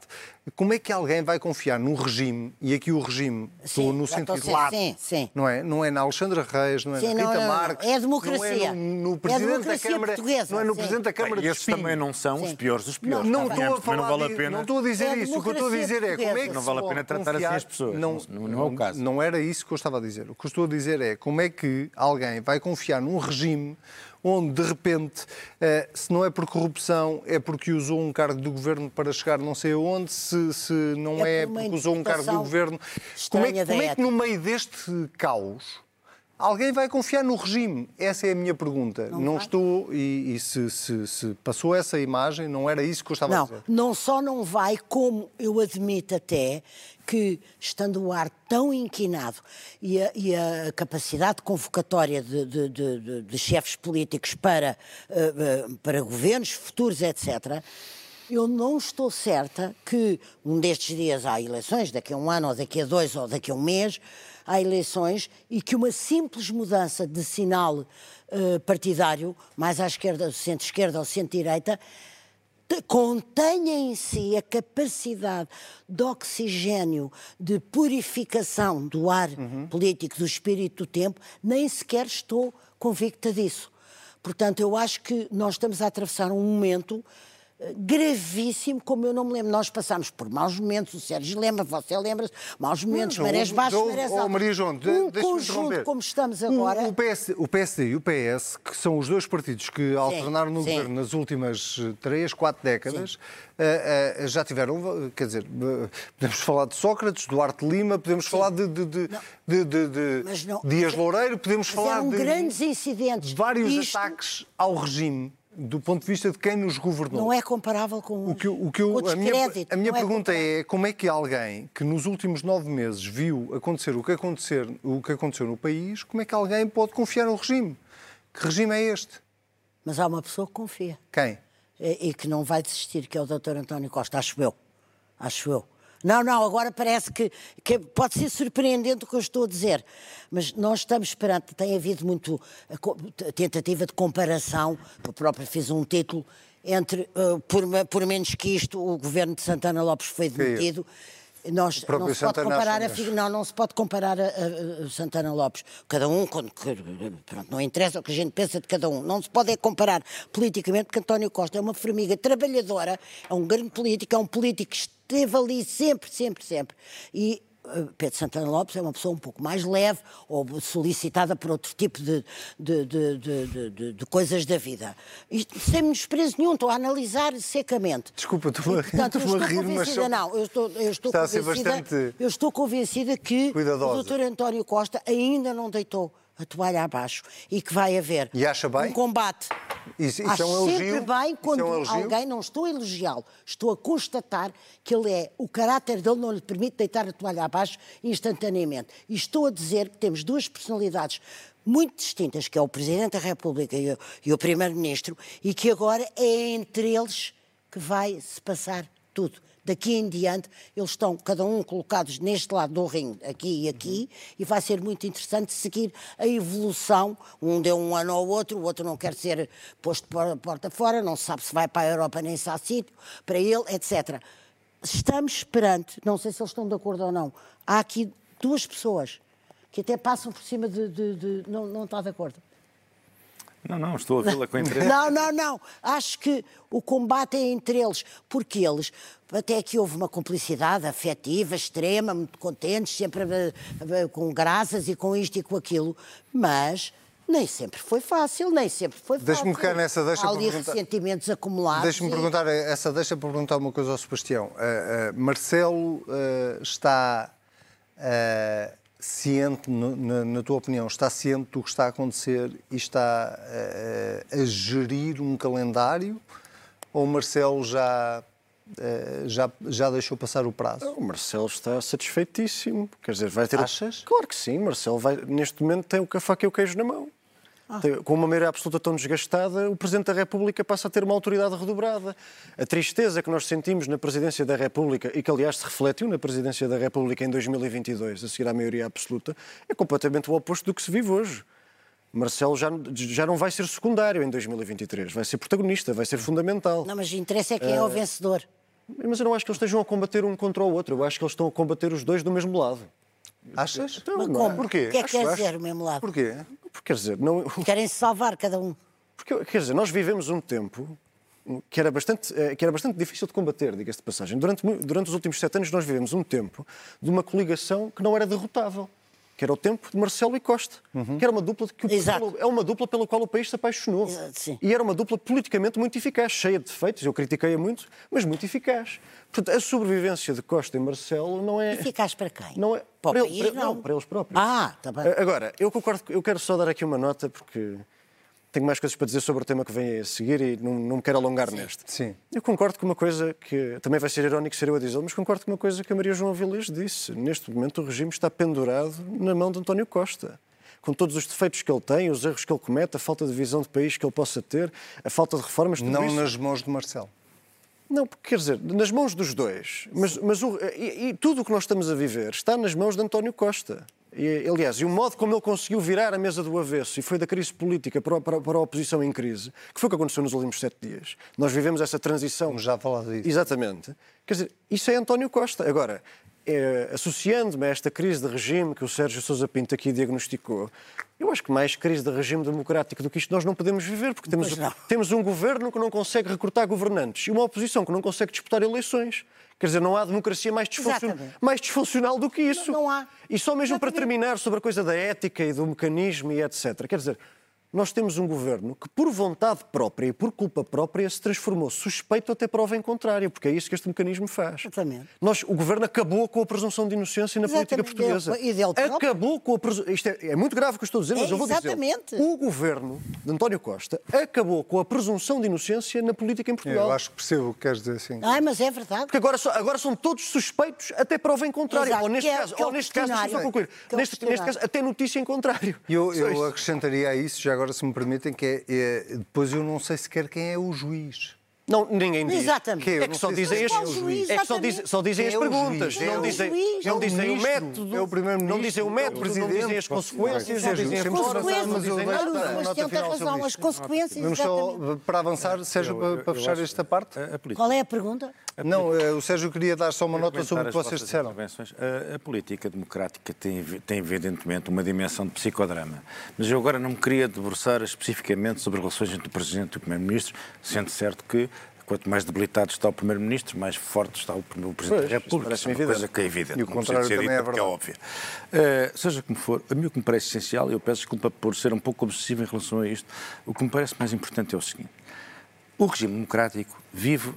como é que alguém vai confiar num regime, e aqui o regime, sim, estou no sentido lato, sim, sim. não é? Não é na Alexandra Reis, não é sim, na Rita não, não, Marques, é a democracia. não é no, no Presidente é da Câmara, portuguesa, não é no Presidente da Câmara Bem, esses também não são os piores dos piores. Não, não estou a falar, não vale a pena. Não estou a dizer é isso. O que eu estou a dizer é como é que não vale a pena tratar assim as pessoas. Não, não, é o caso. Não era isso que eu estava a dizer. O que eu estou a dizer é como é que alguém vai confiar num regime onde, de repente, eh, se não é por corrupção, é porque usou um cargo do governo para chegar não sei aonde, se, se não é, é porque usou um cargo do governo. Como é, como é que, no meio deste caos, Alguém vai confiar no regime? Essa é a minha pergunta. Não, não estou. E, e se, se, se, passou essa imagem, não era isso que eu estava não, a dizer. Não só não vai, como eu admito até que, estando o ar tão inquinado e a, e a capacidade convocatória de, de, de, de chefes políticos para, uh, uh, para governos futuros, etc., eu não estou certa que um destes dias há eleições, daqui a um ano, ou daqui a dois, ou daqui a um mês, há eleições e que uma simples mudança de sinal uh, partidário, mais à esquerda, centro-esquerda ou centro-direita, contenha em si a capacidade de oxigênio, de purificação do ar uhum. político, do espírito do tempo, nem sequer estou convicta disso. Portanto, eu acho que nós estamos a atravessar um momento gravíssimo, como eu não me lembro. Nós passámos por maus momentos, o Sérgio lembra, você lembra-se, maus momentos, marés baixas, marés altas. Oh, Maria João, um conjunto como estamos agora. O, o, PS, o PSD e o PS, que são os dois partidos que alternaram no sim. governo nas últimas eh, três, quatro décadas, uh, uh, já tiveram, quer dizer, uh, podemos falar de Sócrates, Duarte Lima, podemos sim. falar de, de, de, de, de, de não, Dias Loureiro, podemos falar de grandes incidentes. vários Isto... ataques ao regime do ponto de vista de quem nos governou. Não é comparável com o que, o que eu, a minha, a minha é pergunta é, é, como é que alguém que nos últimos nove meses viu acontecer o que, acontecer o que aconteceu no país, como é que alguém pode confiar no regime? Que regime é este? Mas há uma pessoa que confia. Quem? E, e que não vai desistir, que é o Dr. António Costa, acho eu. Acho eu. Não, não, agora parece que, que, pode ser surpreendente o que eu estou a dizer, mas nós estamos perante, tem havido muito a, a tentativa de comparação, eu próprio fiz um título, entre, uh, por, por, menos que isto, o governo de Santana Lopes foi demitido. Nós, não, se pode comparar a, não, não se pode comparar a, a, a Santana Lopes. Cada um, quando, pronto, não interessa o que a gente pensa de cada um. Não se pode comparar politicamente, porque António Costa é uma formiga trabalhadora, é um grande político, é um político esteve ali sempre, sempre, sempre. E eh, Pedro Santana Lopes é uma pessoa um pouco mais leve ou solicitada por outro tipo de, de, de, de coisas da vida. Isto sem menosprezo nenhum, estou a analisar secamente. Desculpa, estou, e, portanto, estou a rir, mas... Só... Não, eu estou, eu estou Está convencida, a ser bastante eu estou convencida que cuidadosa. o Dr. António Costa ainda não deitou a toalha abaixo e que vai haver um combate. Isso, isso Acho é um elogio? sempre bem quando é um alguém, não estou a elogiá-lo, estou a constatar que ele é, o caráter dele não lhe permite deitar a toalha abaixo instantaneamente. E estou a dizer que temos duas personalidades muito distintas, que é o Presidente da República e o, e o Primeiro-Ministro, e que agora é entre eles que vai se passar tudo daqui em diante, eles estão cada um colocados neste lado do ringue, aqui e aqui, e vai ser muito interessante seguir a evolução. Um deu um ano ao outro, o outro não quer ser posto para porta fora, não sabe se vai para a Europa nem se há sítio para ele, etc. Estamos perante, não sei se eles estão de acordo ou não, há aqui duas pessoas que até passam por cima de. de, de não, não está de acordo? Não, não, estou a vê-la com interesse. Não, não, não. Acho que o combate é entre eles, porque eles, até aqui houve uma cumplicidade afetiva, extrema, muito contentes, sempre com graças e com isto e com aquilo, mas nem sempre foi fácil, nem sempre foi fácil. Deixa-me ficar nessa, deixa Há ali perguntar... ressentimentos acumulados. Deixa-me e... perguntar, essa deixa para perguntar uma coisa ao Sebastião. Uh, uh, Marcelo uh, está ciente, na, na, tua opinião, está ciente do que está a acontecer e está a gerir um calendário? Ou o Marcelo já já, já deixou passar o prazo? O Marcelo está satisfeitíssimo. Quer dizer, vai ter. Achas? Claro que sim. Marcelo vai, neste momento tem o faca e o queijo na mão. Ah. Com uma maioria absoluta tão desgastada, o Presidente da República passa a ter uma autoridade redobrada. A tristeza que nós sentimos na Presidência da República, e que aliás se refletiu na Presidência da República em 2022, a seguir à maioria absoluta, é completamente o oposto do que se vive hoje. Marcelo já, já não vai ser secundário em 2023, vai ser protagonista, vai ser fundamental. Não, mas o interesse é quem é o vencedor. Mas eu não acho que eles estejam a combater um contra o outro, eu acho que eles estão a combater os dois do mesmo lado. Achas? Então, Mas como? Porquê? O que é que quer dizer o mesmo lado? Porquê? Porque, quer dizer, não... Querem se salvar cada um. Porque, quer dizer, nós vivemos um tempo que era bastante, eh, que era bastante difícil de combater, diga-se de passagem. Durante, durante os últimos sete anos nós vivemos um tempo de uma coligação que não era derrotável que era o tempo de Marcelo e Costa, uhum. que era uma dupla que é uma dupla pela qual o país se apaixonou. Exato, e era uma dupla politicamente muito eficaz, cheia de defeitos, eu critiquei-a muito, mas muito eficaz. Portanto, a sobrevivência de Costa e Marcelo não é eficaz para quem? Não é para, para, país, para, não. não. para eles próprios. Ah, está bem. Agora, eu concordo, eu quero só dar aqui uma nota porque tenho mais coisas para dizer sobre o tema que vem a seguir e não, não me quero alongar Sim. neste. Sim. Eu concordo com uma coisa que também vai ser irónico ser eu a dizer, mas concordo com uma coisa que a Maria João Avilés disse. Neste momento o regime está pendurado na mão de António Costa. Com todos os defeitos que ele tem, os erros que ele comete, a falta de visão de país que ele possa ter, a falta de reformas... Não isso... nas mãos de Marcelo. Não, porque quer dizer, nas mãos dos dois. Mas, mas o, e, e tudo o que nós estamos a viver está nas mãos de António Costa. E, aliás, e o modo como ele conseguiu virar a mesa do avesso e foi da crise política para, para, para a oposição em crise, que foi o que aconteceu nos últimos sete dias. Nós vivemos essa transição. Vamos já falar disso. Exatamente. Quer dizer, isso é António Costa. Agora, é, associando-me a esta crise de regime que o Sérgio Sousa Pinto aqui diagnosticou, eu acho que mais crise de regime democrático do que isto nós não podemos viver, porque temos, temos um governo que não consegue recrutar governantes e uma oposição que não consegue disputar eleições. Quer dizer, não há democracia mais, disfuncional, mais disfuncional do que isso. Não, não há. E só mesmo para terminar sobre a coisa da ética e do mecanismo e etc. Quer dizer, nós temos um governo que, por vontade própria e por culpa própria, se transformou suspeito até prova em contrário, porque é isso que este mecanismo faz. Exatamente. Nós, o governo acabou com a presunção de inocência na Exatamente. política portuguesa. E dele acabou com a presunção. Isto é, é, muito grave o que eu estou a dizer, mas é, eu vou exatamente. dizer. O governo de António Costa acabou com a presunção de inocência na política em Portugal. Eu acho que percebo o que queres dizer assim. Ai, mas é verdade. Porque agora, agora são todos suspeitos até prova em contrário. Exato. Ou neste é, caso, é ou neste caso, deixa concluir. Neste, neste caso, até notícia em contrário. Eu, eu acrescentaria a isso, já agora se me permitem, que é, é, depois eu não sei sequer quem é o juiz. Não, ninguém diz. Exatamente. Que é, que só dizem, as, é que só, diz, só dizem as perguntas. Não dizem, não dizem o método. É o primeiro-ministro. Não dizem o método, não dizem as consequências, não dizem as consequências. Dizem. Mas tem razão, as consequências. Vamos só, para avançar, Sérgio, para fechar esta parte. Qual é a pergunta? Não, eh, o Sérgio queria dar só uma nota sobre o que vocês disseram. A, a, política democrática tem, tem, evidentemente, uma dimensão de psicodrama. Mas eu agora não me queria debruçar especificamente sobre as relações entre o Presidente e o Primeiro-Ministro, sendo certo que quanto mais debilitado está o Primeiro-Ministro, mais forte está o, Presidente pois, da República. Isso é uma coisa que é evidente. E o contrário também é verdade. É óbvio. Uh, seja como for, a mim o que me parece essencial, eu peço desculpa por ser um pouco obsessivo em relação a isto, o que me parece mais importante é o seguinte. O regime democrático vive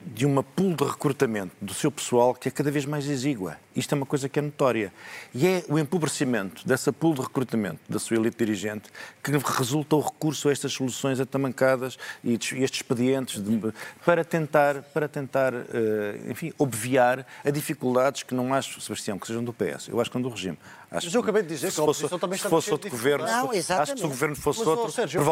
de uma pool de recrutamento do seu pessoal que é cada vez mais exígua. Isto é uma coisa que é notória. E é o empobrecimento dessa pool de recrutamento da sua elite dirigente que resulta o recurso a estas soluções atamancadas e estes expedientes de, para tentar, para tentar eh, enfim, obviar a dificuldades que não acho, Sebastião, que sejam do PS. Eu acho que são do regime. Acho mas eu acabei de dizer que, se fosse, também se fosse outro governo, não, acho que se o governo fosse mas, outro. Sérgio,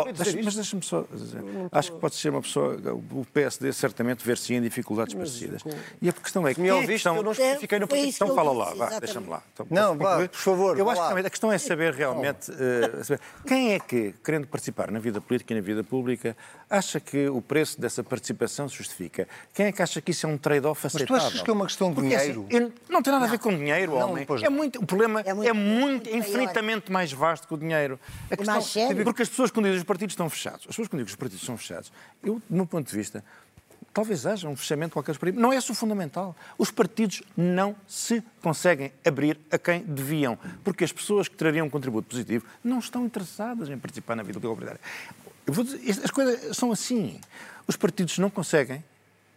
mas deixa-me só dizer, acho que pode ser uma pessoa, o PSD certamente ver-se têm dificuldades mas, parecidas. Com... E a questão é que. Me ouviste, questão... eu não justifiquei no Então fala lá, vá, deixa-me lá. Então, não, vá, por favor. Eu acho que a questão é saber realmente. Uh, saber, quem é que, querendo participar na vida política e na vida pública, acha que o preço dessa participação se justifica? Quem é que acha que isso é um trade-off aceitável? Mas tu achas que é uma questão de Porque, assim, dinheiro? Assim, não tem nada a ver com dinheiro, não, homem. É muito, o problema é muito, é muito, infinitamente mais vasto que o dinheiro. A questão, porque as pessoas, quando dizem os partidos estão fechados, as pessoas, quando dizem que os partidos estão fechados, eu, do meu ponto de vista, talvez haja um fechamento de qualquer partido. Não é isso o fundamental. Os partidos não se conseguem abrir a quem deviam, porque as pessoas que trariam um contributo positivo não estão interessadas em participar na vida comunitária. Dizer, as coisas são assim. Os partidos não conseguem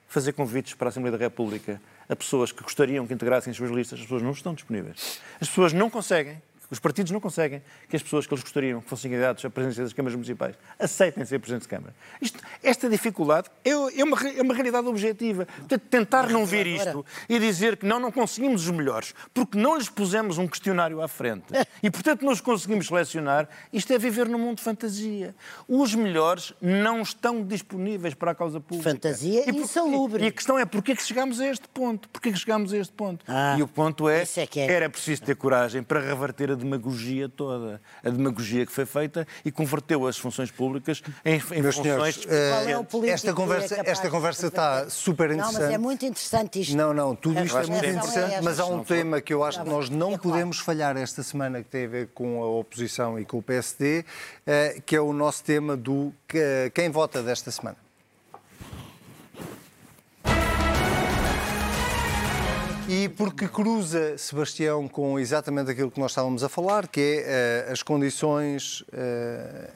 fazer convites para a Assembleia da República a pessoas que gostariam que integrassem as suas listas, as pessoas não estão disponíveis. As pessoas não conseguem os partidos não conseguem que as pessoas que eles gostariam que fossem candidatos à presidência das câmaras municipais aceitem ser presidentes de Câmara. Isto, esta dificuldade é, é, uma, é uma realidade objetiva. Portanto, tentar não ver isto e dizer que não, não conseguimos os melhores porque não lhes pusemos um questionário à frente e, portanto, não os conseguimos selecionar, isto é viver num mundo de fantasia. Os melhores não estão disponíveis para a causa pública. Fantasia e insalubre. E a questão é porquê que chegámos a este ponto? Porquê que chegámos a este ponto? Ah, e o ponto é, é que é. era preciso ter coragem para reverter a demagogia toda. A demagogia que foi feita e converteu as funções públicas em, em funções... Senhores, uh, esta conversa, é esta conversa está super interessante. Não, mas é muito interessante isto. Não, não, tudo isto é muito interessante, é mas há um tema que eu acho que nós não é podemos falhar esta semana que tem a ver com a oposição e com o PSD, uh, eh, que é o nosso tema do quem vota desta semana. E porque cruza, Sebastião, com exatamente aquilo que nós estávamos a falar, que é uh, as condições uh,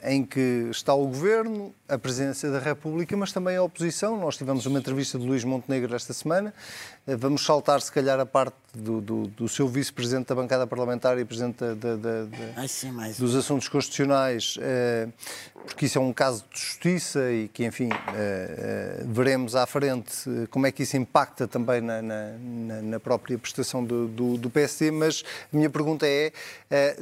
em que está o Governo, a Presidência da República, mas também a oposição. Nós tivemos uma entrevista de Luís Montenegro esta semana. Uh, vamos saltar, se calhar, a parte do, do, do seu vice-presidente da bancada parlamentar e presidente da, da, da, Ai, sim, dos assuntos constitucionais, porque isso é um caso de justiça e que, enfim, veremos à frente como é que isso impacta também na, na, na própria prestação do, do, do PSD, mas a minha pergunta é: eh,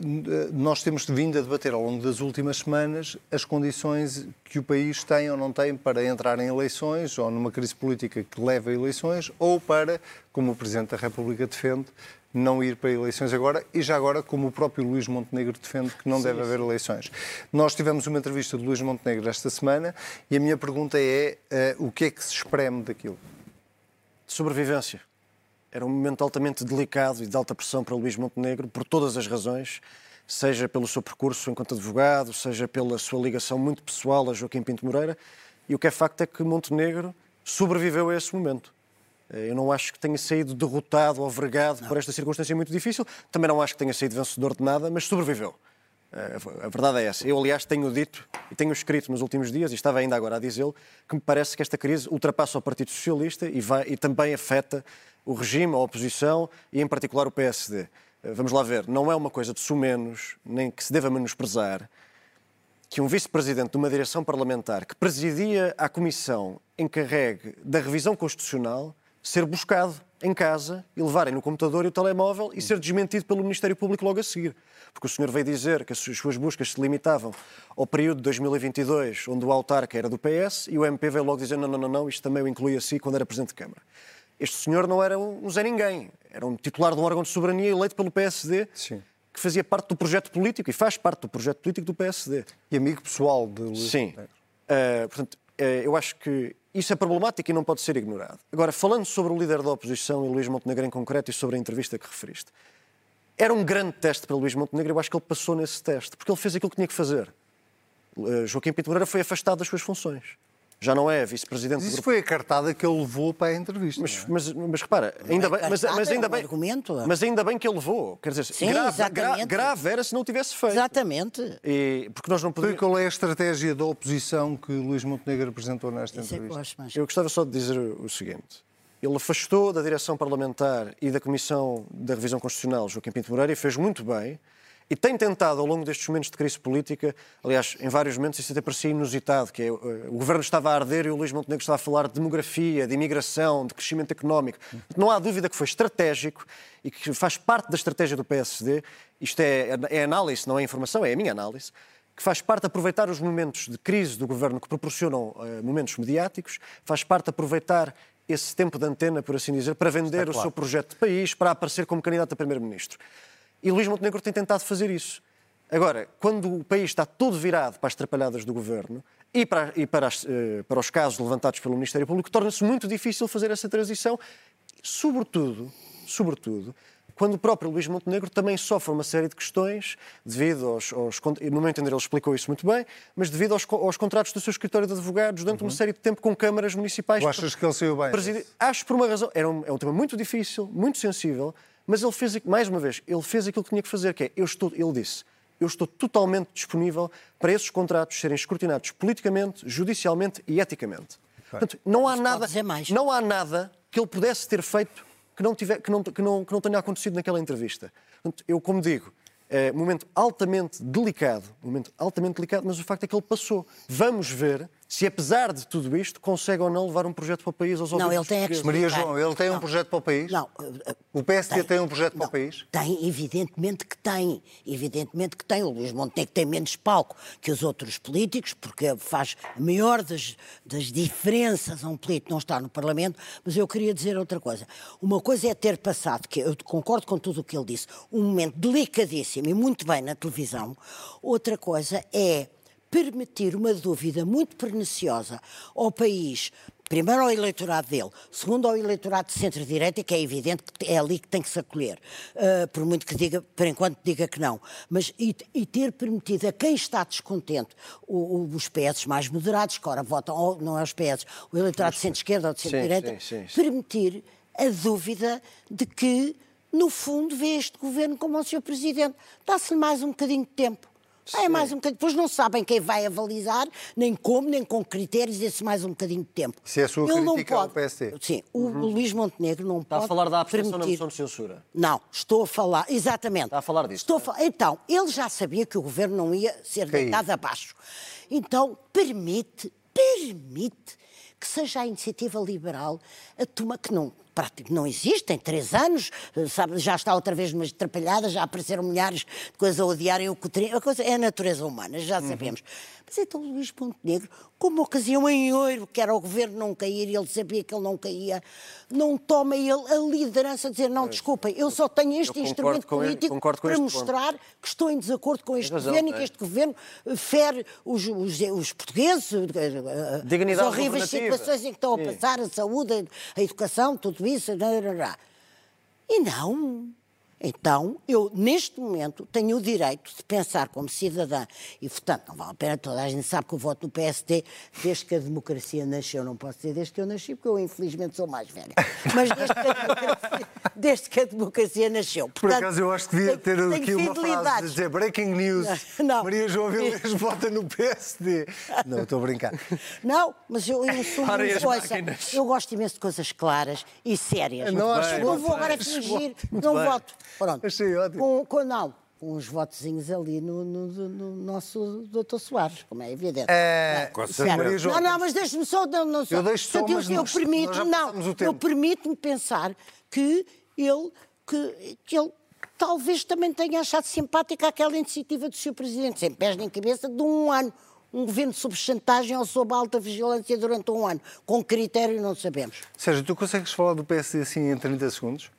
nós temos vindo a debater ao longo das últimas semanas as condições que o país tem ou não tem para entrar em eleições, ou numa crise política que leva a eleições, ou para, como o Presidente da República defende, não ir para eleições agora e já agora, como o próprio Luís Montenegro defende, que não sim, deve haver eleições. Nós tivemos uma entrevista de Luís Montenegro esta semana e a minha pergunta é uh, o que é que se espreme daquilo? Sobrevivência. Era um momento altamente delicado e de alta pressão para Luís Montenegro, por todas as razões, seja pelo seu percurso enquanto advogado, seja pela sua ligação muito pessoal a Joaquim Pinto Moreira. E o que é facto é que Montenegro sobreviveu a esse momento. Eh, eu não acho que tenha saído derrotado ou vergado por esta circunstância muito difícil. Também não acho que tenha saído vencedor de nada, mas sobreviveu. Eh, a verdade é essa. Eu, aliás, tenho dito e tenho escrito nos últimos dias, e estava ainda agora a dizê-lo, que me parece que esta crise ultrapassa o Partido Socialista e, vai, e também afeta o regime, a oposição e, em particular, o PSD. Eh, vamos lá ver, não é uma coisa de sumenos, nem que se deva menosprezar, que um vice-presidente de uma direção parlamentar que presidia a comissão encarregue da revisão constitucional ser buscado em casa e levarem no computador e o telemóvel e ser desmentido pelo Ministério Público logo a seguir. Porque o senhor veio dizer que as suas buscas se limitavam ao período de 2022, onde o autarca era do PS, e o MP veio logo dizer: não, não, não, não isto também o inclui a si quando era Presidente de Câmara. Este senhor não era um Zé Ninguém, era um titular de um órgão de soberania eleito pelo PSD. Sim. Que fazia parte do projeto político e faz parte do projeto político do PSD. E amigo pessoal de Luís Sim. Uh, portanto, uh, eu acho que isso é problemático e não pode ser ignorado. Agora, falando sobre o líder da oposição, e Luís Montenegro em concreto, e sobre a entrevista que referiste, era um grande teste para Luís Montenegro, eu acho que ele passou nesse teste, porque ele fez aquilo que tinha que fazer. Uh, Joaquim Pinto Moreira foi afastado das suas funções já não é vice-presidente do grupo. Isso foi a cartada que ele levou para a entrevista. Mas, é? mas, mas repara, ainda é bem, mas, mas, ainda é um bem, argumento. mas ainda bem que ele levou. Quer dizer, Sim, grave, gra, grave era se não tivesse feito. Exatamente. E, porque nós não podemos... Qual é a estratégia da oposição que Luís Montenegro apresentou nesta Isso entrevista? É eu gostava só de dizer o seguinte. Ele afastou da direção parlamentar e da Comissão da Revisão Constitucional Joaquim Pinto Moreira e fez muito bem e tem tentado, ao longo destes momentos de crise política, aliás, em vários momentos isso até parecia inusitado, que é, o governo estava a arder e o Luís Montenegro estava a falar de demografia, de imigração, de crescimento económico. Não há dúvida que foi estratégico e que faz parte da estratégia do PSD. Isto é, é análise, não é informação, é a minha análise que faz parte aproveitar os momentos de crise do governo que proporcionam uh, momentos mediáticos, faz parte aproveitar esse tempo de antena, por assim dizer, para vender o seu projeto de país, para aparecer como candidato a primeiro-ministro. E Luís Montenegro tem tentado fazer isso. Agora, quando o país está todo virado para as trapalhadas do governo e para, e para, as, uh, para os casos levantados pelo Ministério Público, torna-se muito difícil fazer essa transição, sobretudo, sobretudo, quando o próprio Luís Montenegro também sofre uma série de questões devido aos, aos no meu entender ele explicou isso muito bem, mas devido aos, aos contratos do seu escritório de advogados durante uhum. uma série de tempo com câmaras municipais. Tu achas que ele saiu bem? Presidi... Acho por uma razão, era um, é um tema muito difícil, muito sensível, mas ele fez, mais uma vez, ele fez aquilo que tinha que fazer, que é, eu estou, ele disse, eu estou totalmente disponível para esses contratos serem escrutinados politicamente, judicialmente e eticamente. Portanto, não há nada, não há nada que ele pudesse ter feito que não, tiver, que não, que não, que não tenha acontecido naquela entrevista. Portanto, eu, como digo, é um momento altamente delicado, um momento altamente delicado, mas o facto é que ele passou. Vamos ver se, apesar de tudo isto, consegue ou não levar um projeto para o país aos Não, ele tem que Maria João, ele tem não. um projeto para o país? Não. O PSD tem, tem um projeto não, para o país? Tem, evidentemente que tem. Evidentemente que tem. O Luís Montenegro tem menos palco que os outros políticos, porque faz a maior das, das diferenças a um político não estar no Parlamento, mas eu queria dizer outra coisa. Uma coisa é ter passado, que eu concordo com tudo o que ele disse, um momento delicadíssimo e muito bem na televisão. Outra coisa é permitir uma dúvida muito perniciosa ao país, primeiro ao eleitorado dele, segundo ao eleitorado de centro-direita, que é evidente que é ali que tem que se acolher, uh, por muito que diga, por enquanto diga que não, mas e, e ter permitido a quem está descontente, o, o, os PS mais moderados, que ora votam, ou não é os PS, o eleitorado de centro-esquerda ou de centro-direita, permitir a dúvida de que, no fundo, vê este governo como o seu presidente. Dá-se-lhe mais um bocadinho de tempo. É mais um bocadinho. Depois não sabem quem vai avalizar, nem como, nem com critérios, esse mais um bocadinho de tempo. Se é a sua Ele crítica pode... ao PSD. Sim, o, uhum. Luís Montenegro não Está pode. Está a falar da abstenção permitir... na moção de censura? Não, estou a falar, exatamente. Está a falar disso. Estou a Então, ele já sabia que o governo não ia ser deitado abaixo. Então, permite, permite que seja a iniciativa liberal a tomar, que não, não existe, tem três anos, sabe, já está outra vez numa atrapalhada, já apareceram milhares de coisas a odiarem o cotrim, a coisa é a natureza humana, já uhum. sabemos. Uhum. Mas então Luís Montenegro, como ocasião em ouro, que era o governo não cair, e ele sabia que ele não caía, não toma ele a liderança de dizer, não, desculpem, eu só tenho este instrumento político para mostrar ponto. que estou em desacordo com este razão, governo e que este governo fere os, os, os portugueses, eh, eh, Dignidade as horríveis situações em que estão a passar, a saúde, a educação, tudo isso. E não. Então, eu, neste momento, tenho o direito de pensar como cidadã, e, portanto, não vale a pena, toda a gente sabe que eu voto no PSD desde que a democracia nasceu. Não posso dizer desde que eu nasci, porque eu, infelizmente, sou mais velha. Mas desde que a democracia, desde que a democracia nasceu. Portanto, Por acaso, eu acho que devia ter aqui uma frase de dizer breaking news, não. Maria João Vilés vota no PSD. Não, estou a brincar. Não, mas eu, eu sou muito coisa. Eu gosto imenso de coisas claras e sérias. Não, não vou agora fingir, não voto. Pronto. Achei ótimo. Com, com, não, com uns votozinhos ali no, no, no nosso doutor Soares, como é evidente. É, não, não, não, mas deixe-me só... Não, não, só. Eu deixo só, mas eu, eu permito, não, eu permito-me pensar que ele, que, que ele talvez também tenha achado simpática aquela iniciativa do Sr. Presidente, sem pés nem cabeça, de um ano. Um governo sob chantagem ou sob alta vigilância durante um ano. Com critério não sabemos. Sérgio, tu consegues falar do PSD assim em 30 segundos?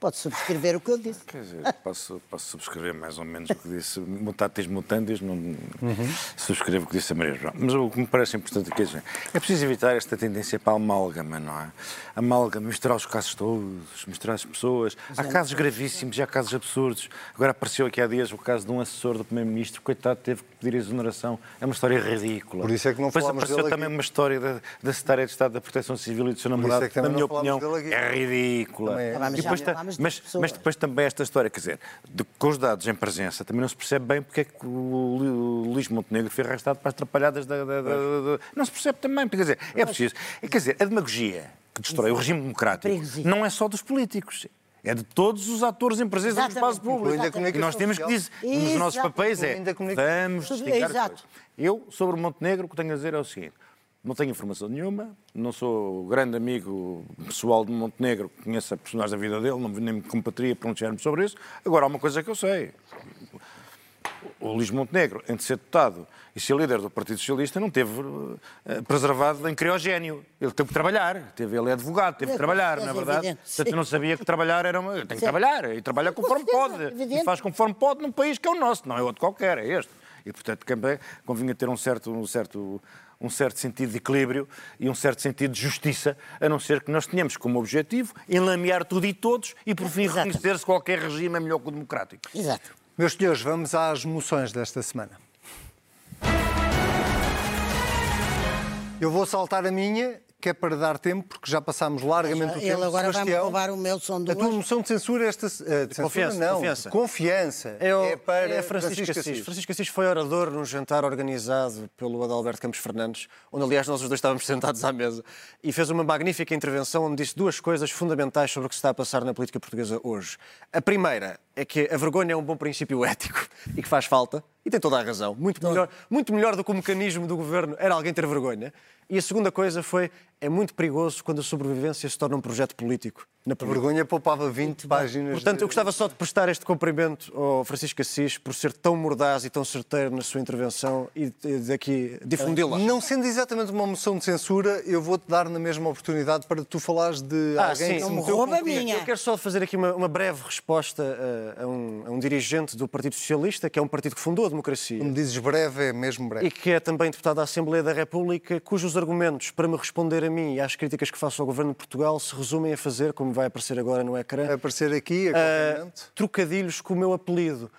Pode subscrever o que eu disse. Quer dizer, posso, posso subscrever mais ou menos o que disse. Mutatis mutandis, não uhum. subscrevo o que disse a Maria João. Mas o que me parece importante aqui é, é preciso evitar esta tendência para a amálgama, não é? Amálgama, misturar os casos todos, misturar as pessoas. Há casos gravíssimos e há casos absurdos. Agora apareceu aqui há dias o caso de um assessor do Primeiro-Ministro, coitado, teve que pedir exoneração. É uma história ridícula. Por isso é que não Depois apareceu também aqui. uma história da, da Secretária de Estado da Proteção Civil e do seu namorado, é na minha opinião, é ridícula. É. E depois, mas, mas depois também esta história, quer dizer, de, com os dados em presença, também não se percebe bem porque é que o, o Luís Montenegro foi arrastado para as atrapalhadas da, da, da, da, Não se percebe também, quer dizer, é preciso. É, quer dizer, a demagogia que destrói o regime democrático não é só dos políticos. É de todos os atores em presença no espaço público. E nós temos que dizer, nos nossos papéis é, vamos distinguir Eu, sobre o Montenegro, o que tenho a dizer é o seguinte, não tenho informação nenhuma, não sou grande amigo pessoal de Montenegro, conheço a personagem da vida dele, não nem me compatria pronunciar-me sobre isso. Agora, há uma coisa que eu sei. o Luís Montenegro, entre ser deputado e ser líder do Partido Socialista, não teve uh, preservado em criogénio. Ele teve que trabalhar, teve, ele é advogado, teve que é, trabalhar, na é verdade. Portanto, não sabia que trabalhar era uma. Tem que trabalhar, e trabalha conforme pode. E faz conforme pode num país que é o nosso, não é outro qualquer, é este. E, portanto, também convinha ter um certo, um certo um certo sentido de equilíbrio e um certo sentido de justiça, a não ser que nós tenhamos como objetivo enlamear tudo e todos e, por fim, reconhecer-se qualquer regime é melhor que o democrático. Exato. Meus senhores, vamos às moções desta semana. Eu vou saltar a minha que é para dar tempo, porque já passámos largamente já, o tempo. Ele agora vai-me roubar o meu som do A tua moção de censura, esta. Uh, de confiança, não. Confiança. confiança. É, o, é para é Francisco, Francisco Assis. Francisco Assis foi orador num jantar organizado pelo Adalberto Campos Fernandes, onde, aliás, nós os dois estávamos sentados à mesa, e fez uma magnífica intervenção onde disse duas coisas fundamentais sobre o que se está a passar na política portuguesa hoje. A primeira é que a vergonha é um bom princípio ético e que faz falta, e tem toda a razão. Muito melhor, muito melhor do que o mecanismo do governo era alguém ter vergonha. E a segunda coisa foi é muito perigoso quando a sobrevivência se torna um projeto político. Na a vergonha poupava 20 páginas. Portanto, eu gostava só de prestar este cumprimento ao Francisco Assis por ser tão mordaz e tão certeiro na sua intervenção e daqui difundi-la. Não sendo exatamente uma moção de censura, eu vou-te dar na mesma oportunidade para tu falares de ah, alguém sim. que se meteu rouba minha. Eu quero só fazer aqui uma, uma breve resposta a, a, um, a, um, dirigente do Partido Socialista, que é um partido que fundou a democracia. Como dizes breve, é mesmo breve. E que é também deputado da Assembleia da República, cujos argumentos para me responder a mim e às críticas que faço ao Governo de Portugal se resumem a fazer, como vai aparecer agora no ecrã. Vai aparecer aqui, a uh, Trocadilhos com o meu apelido.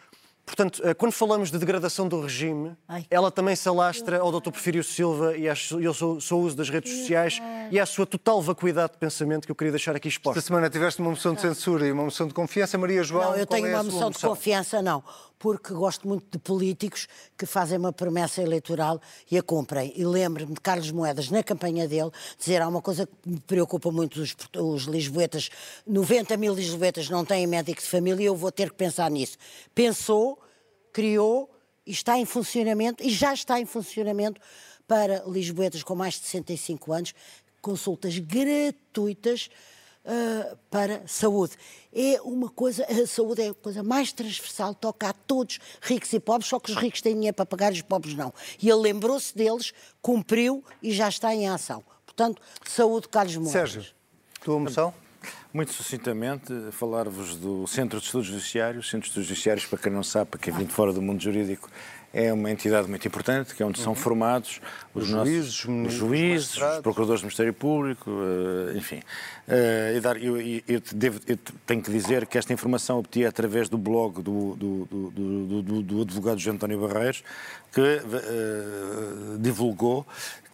Portanto, eh, quando falamos de degradação do regime, Ai. ela também se alastra ao Dr. Porfírio Silva e ao seu, seu uso das redes sociais e à sua total vacuidade de pensamento que eu queria deixar aqui exposta. Esta semana tiveste uma moção de censura e uma moção de confiança. Maria João, Não, eu tenho é uma moção de confiança, não porque gosto muito de políticos que fazem uma promessa eleitoral e a cumprem. E lembro-me de Carlos Moedas, na campanha dele, dizer há uma coisa que me preocupa muito os, os lisboetas, 90 mil lisboetas não têm médico de família e eu vou ter que pensar nisso. Pensou, criou e está em funcionamento, e já está em funcionamento para lisboetas com mais de 65 anos, consultas gratuitas uh, para saúde. É uma coisa, a saúde é a coisa mais transversal, toca a todos, ricos e pobres, só que os ricos têm dinheiro para pagar e os pobres não. E ele lembrou-se deles, cumpriu e já está em ação. Portanto, saúde, Carlos Moura. Sérgio, tua moção? Muito sucintamente, falar-vos do Centro de Estudos Judiciários. Centro de Estudos Judiciários, para quem não sabe, para quem vem de fora do mundo jurídico, é uma entidade muito importante, que é onde são uhum. formados os, os nossos, juízes, os, juízes os procuradores do Ministério Público, uh, enfim. Uh, e dar, eu, eu, devo, eu, tenho que dizer que esta informação obtive através do blog do, do, do, do, do advogado João António Barreiros, que uh, divulgou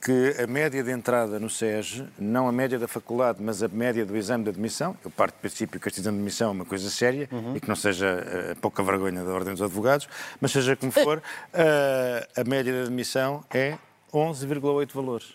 que a média de entrada no SES, não a média da faculdade, mas a média do exame de admissão, eu parto do princípio que este exame de admissão é uma coisa séria uhum. e que não seja uh, pouca vergonha da Ordem dos Advogados, mas seja como for, uh, a média de admissão é 11,8 valores.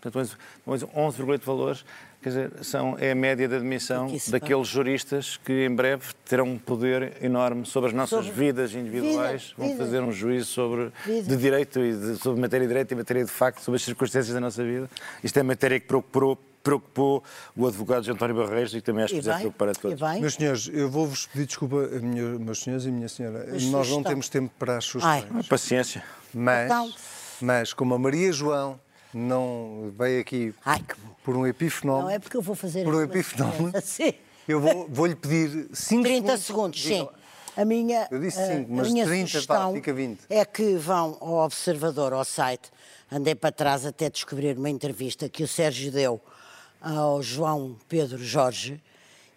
Portanto, 11,8 valores Quer dizer, são, é a média de admissão daqueles juristas que em breve terão um poder enorme sobre as nossas sobre vidas individuais, vida, vão vida. fazer um juízo sobre de direito e de, sobre matéria de direito e matéria de facto, sobre as circunstâncias da nossa vida. Isto é matéria que procurou preocupou o advogado António Barreiros e também acho que deve preocupar a todos. Meus senhores, eu vou-vos pedir desculpa, meus senhores e minha senhora. Mas Nós não temos tempo para as sugestões. Ai. Paciência. Mas, mas como a Maria João não veio aqui Ai, que... por um epifenómeno. Não é porque eu vou fazer por um epifenómeno. Eu vou, vou-lhe pedir 5 30 segundos. sim. A minha, eu disse 5, mas 30, pá, fica 20. É que vão ao Observador, ao site, andei para trás até descobrir uma entrevista que o Sérgio deu ao João Pedro Jorge,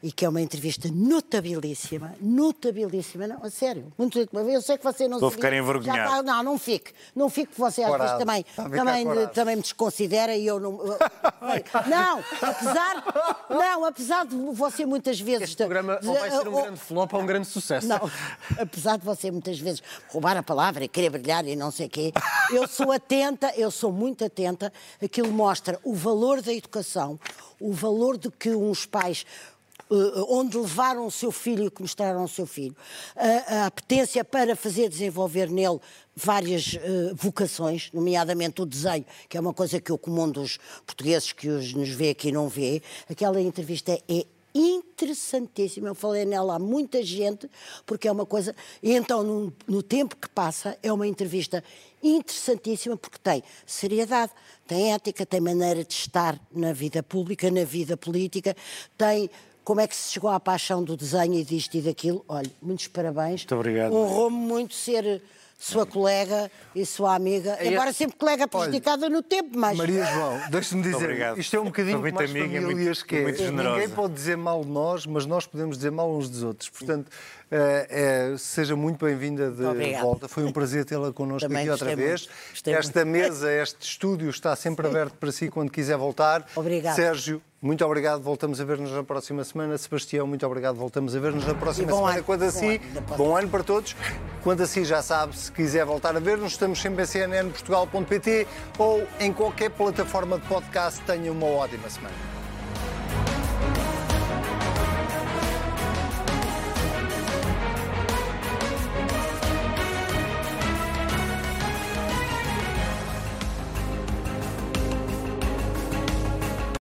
e que é uma entrevista notabilíssima, notabilíssima, não, a sério, muito, eu sei que você não Vou ficar envergonhado. Tá, não, não fique, não fique, você às vezes também, também, também me desconsidera e eu não... não, apesar, não, apesar de você muitas vezes... Este programa ou vai ser um grande flop ou um grande sucesso. Não, apesar de você muitas vezes roubar a palavra e querer brilhar e não sei o quê, eu sou atenta, eu sou muito atenta, aquilo mostra o valor da educação, o valor de que uns pais onde levaram o seu filho e que mostraram o seu filho, uh, a apetência para fazer desenvolver nele várias uh, vocações, nomeadamente o desenho, que é uma coisa que o comum dos portugueses que os nos vê aqui não vê. Aquela entrevista é interessantíssima. Eu falei nela a muita gente, porque é uma coisa. E então, no, no tempo que passa, é uma entrevista interessantíssima, porque tem seriedade, tem ética, tem maneira de estar na vida pública, na vida política, tem como é que se chegou à paixão do desenho e disto e daquilo. Olha, muitos parabéns. Muito obrigado. Honrou-me muito ser sua colega e sua amiga, embora sempre colega prejudicada no tempo, mas... Maria João, deixe-me dizer, isto é um bocadinho mais amiga, famílias muito, que é. Ninguém pode dizer mal de nós, mas nós podemos dizer mal uns dos outros. Portanto, é, é, seja muito bem-vinda de Obrigada. volta. Foi um prazer tê-la connosco Também aqui outra vez. Esta muito. mesa, este estúdio está sempre aberto para si quando quiser voltar. Obrigado. Sérgio, muito obrigado. Voltamos a ver-nos na próxima semana. Sebastião, muito obrigado. Voltamos a ver-nos na próxima semana. Ano. Quando assim, bom, bom ano para todos. Quando assim já sabe, se quiser voltar a ver-nos, estamos sempre em cnnportugal.pt ou em qualquer plataforma de podcast. Tenha uma ótima semana.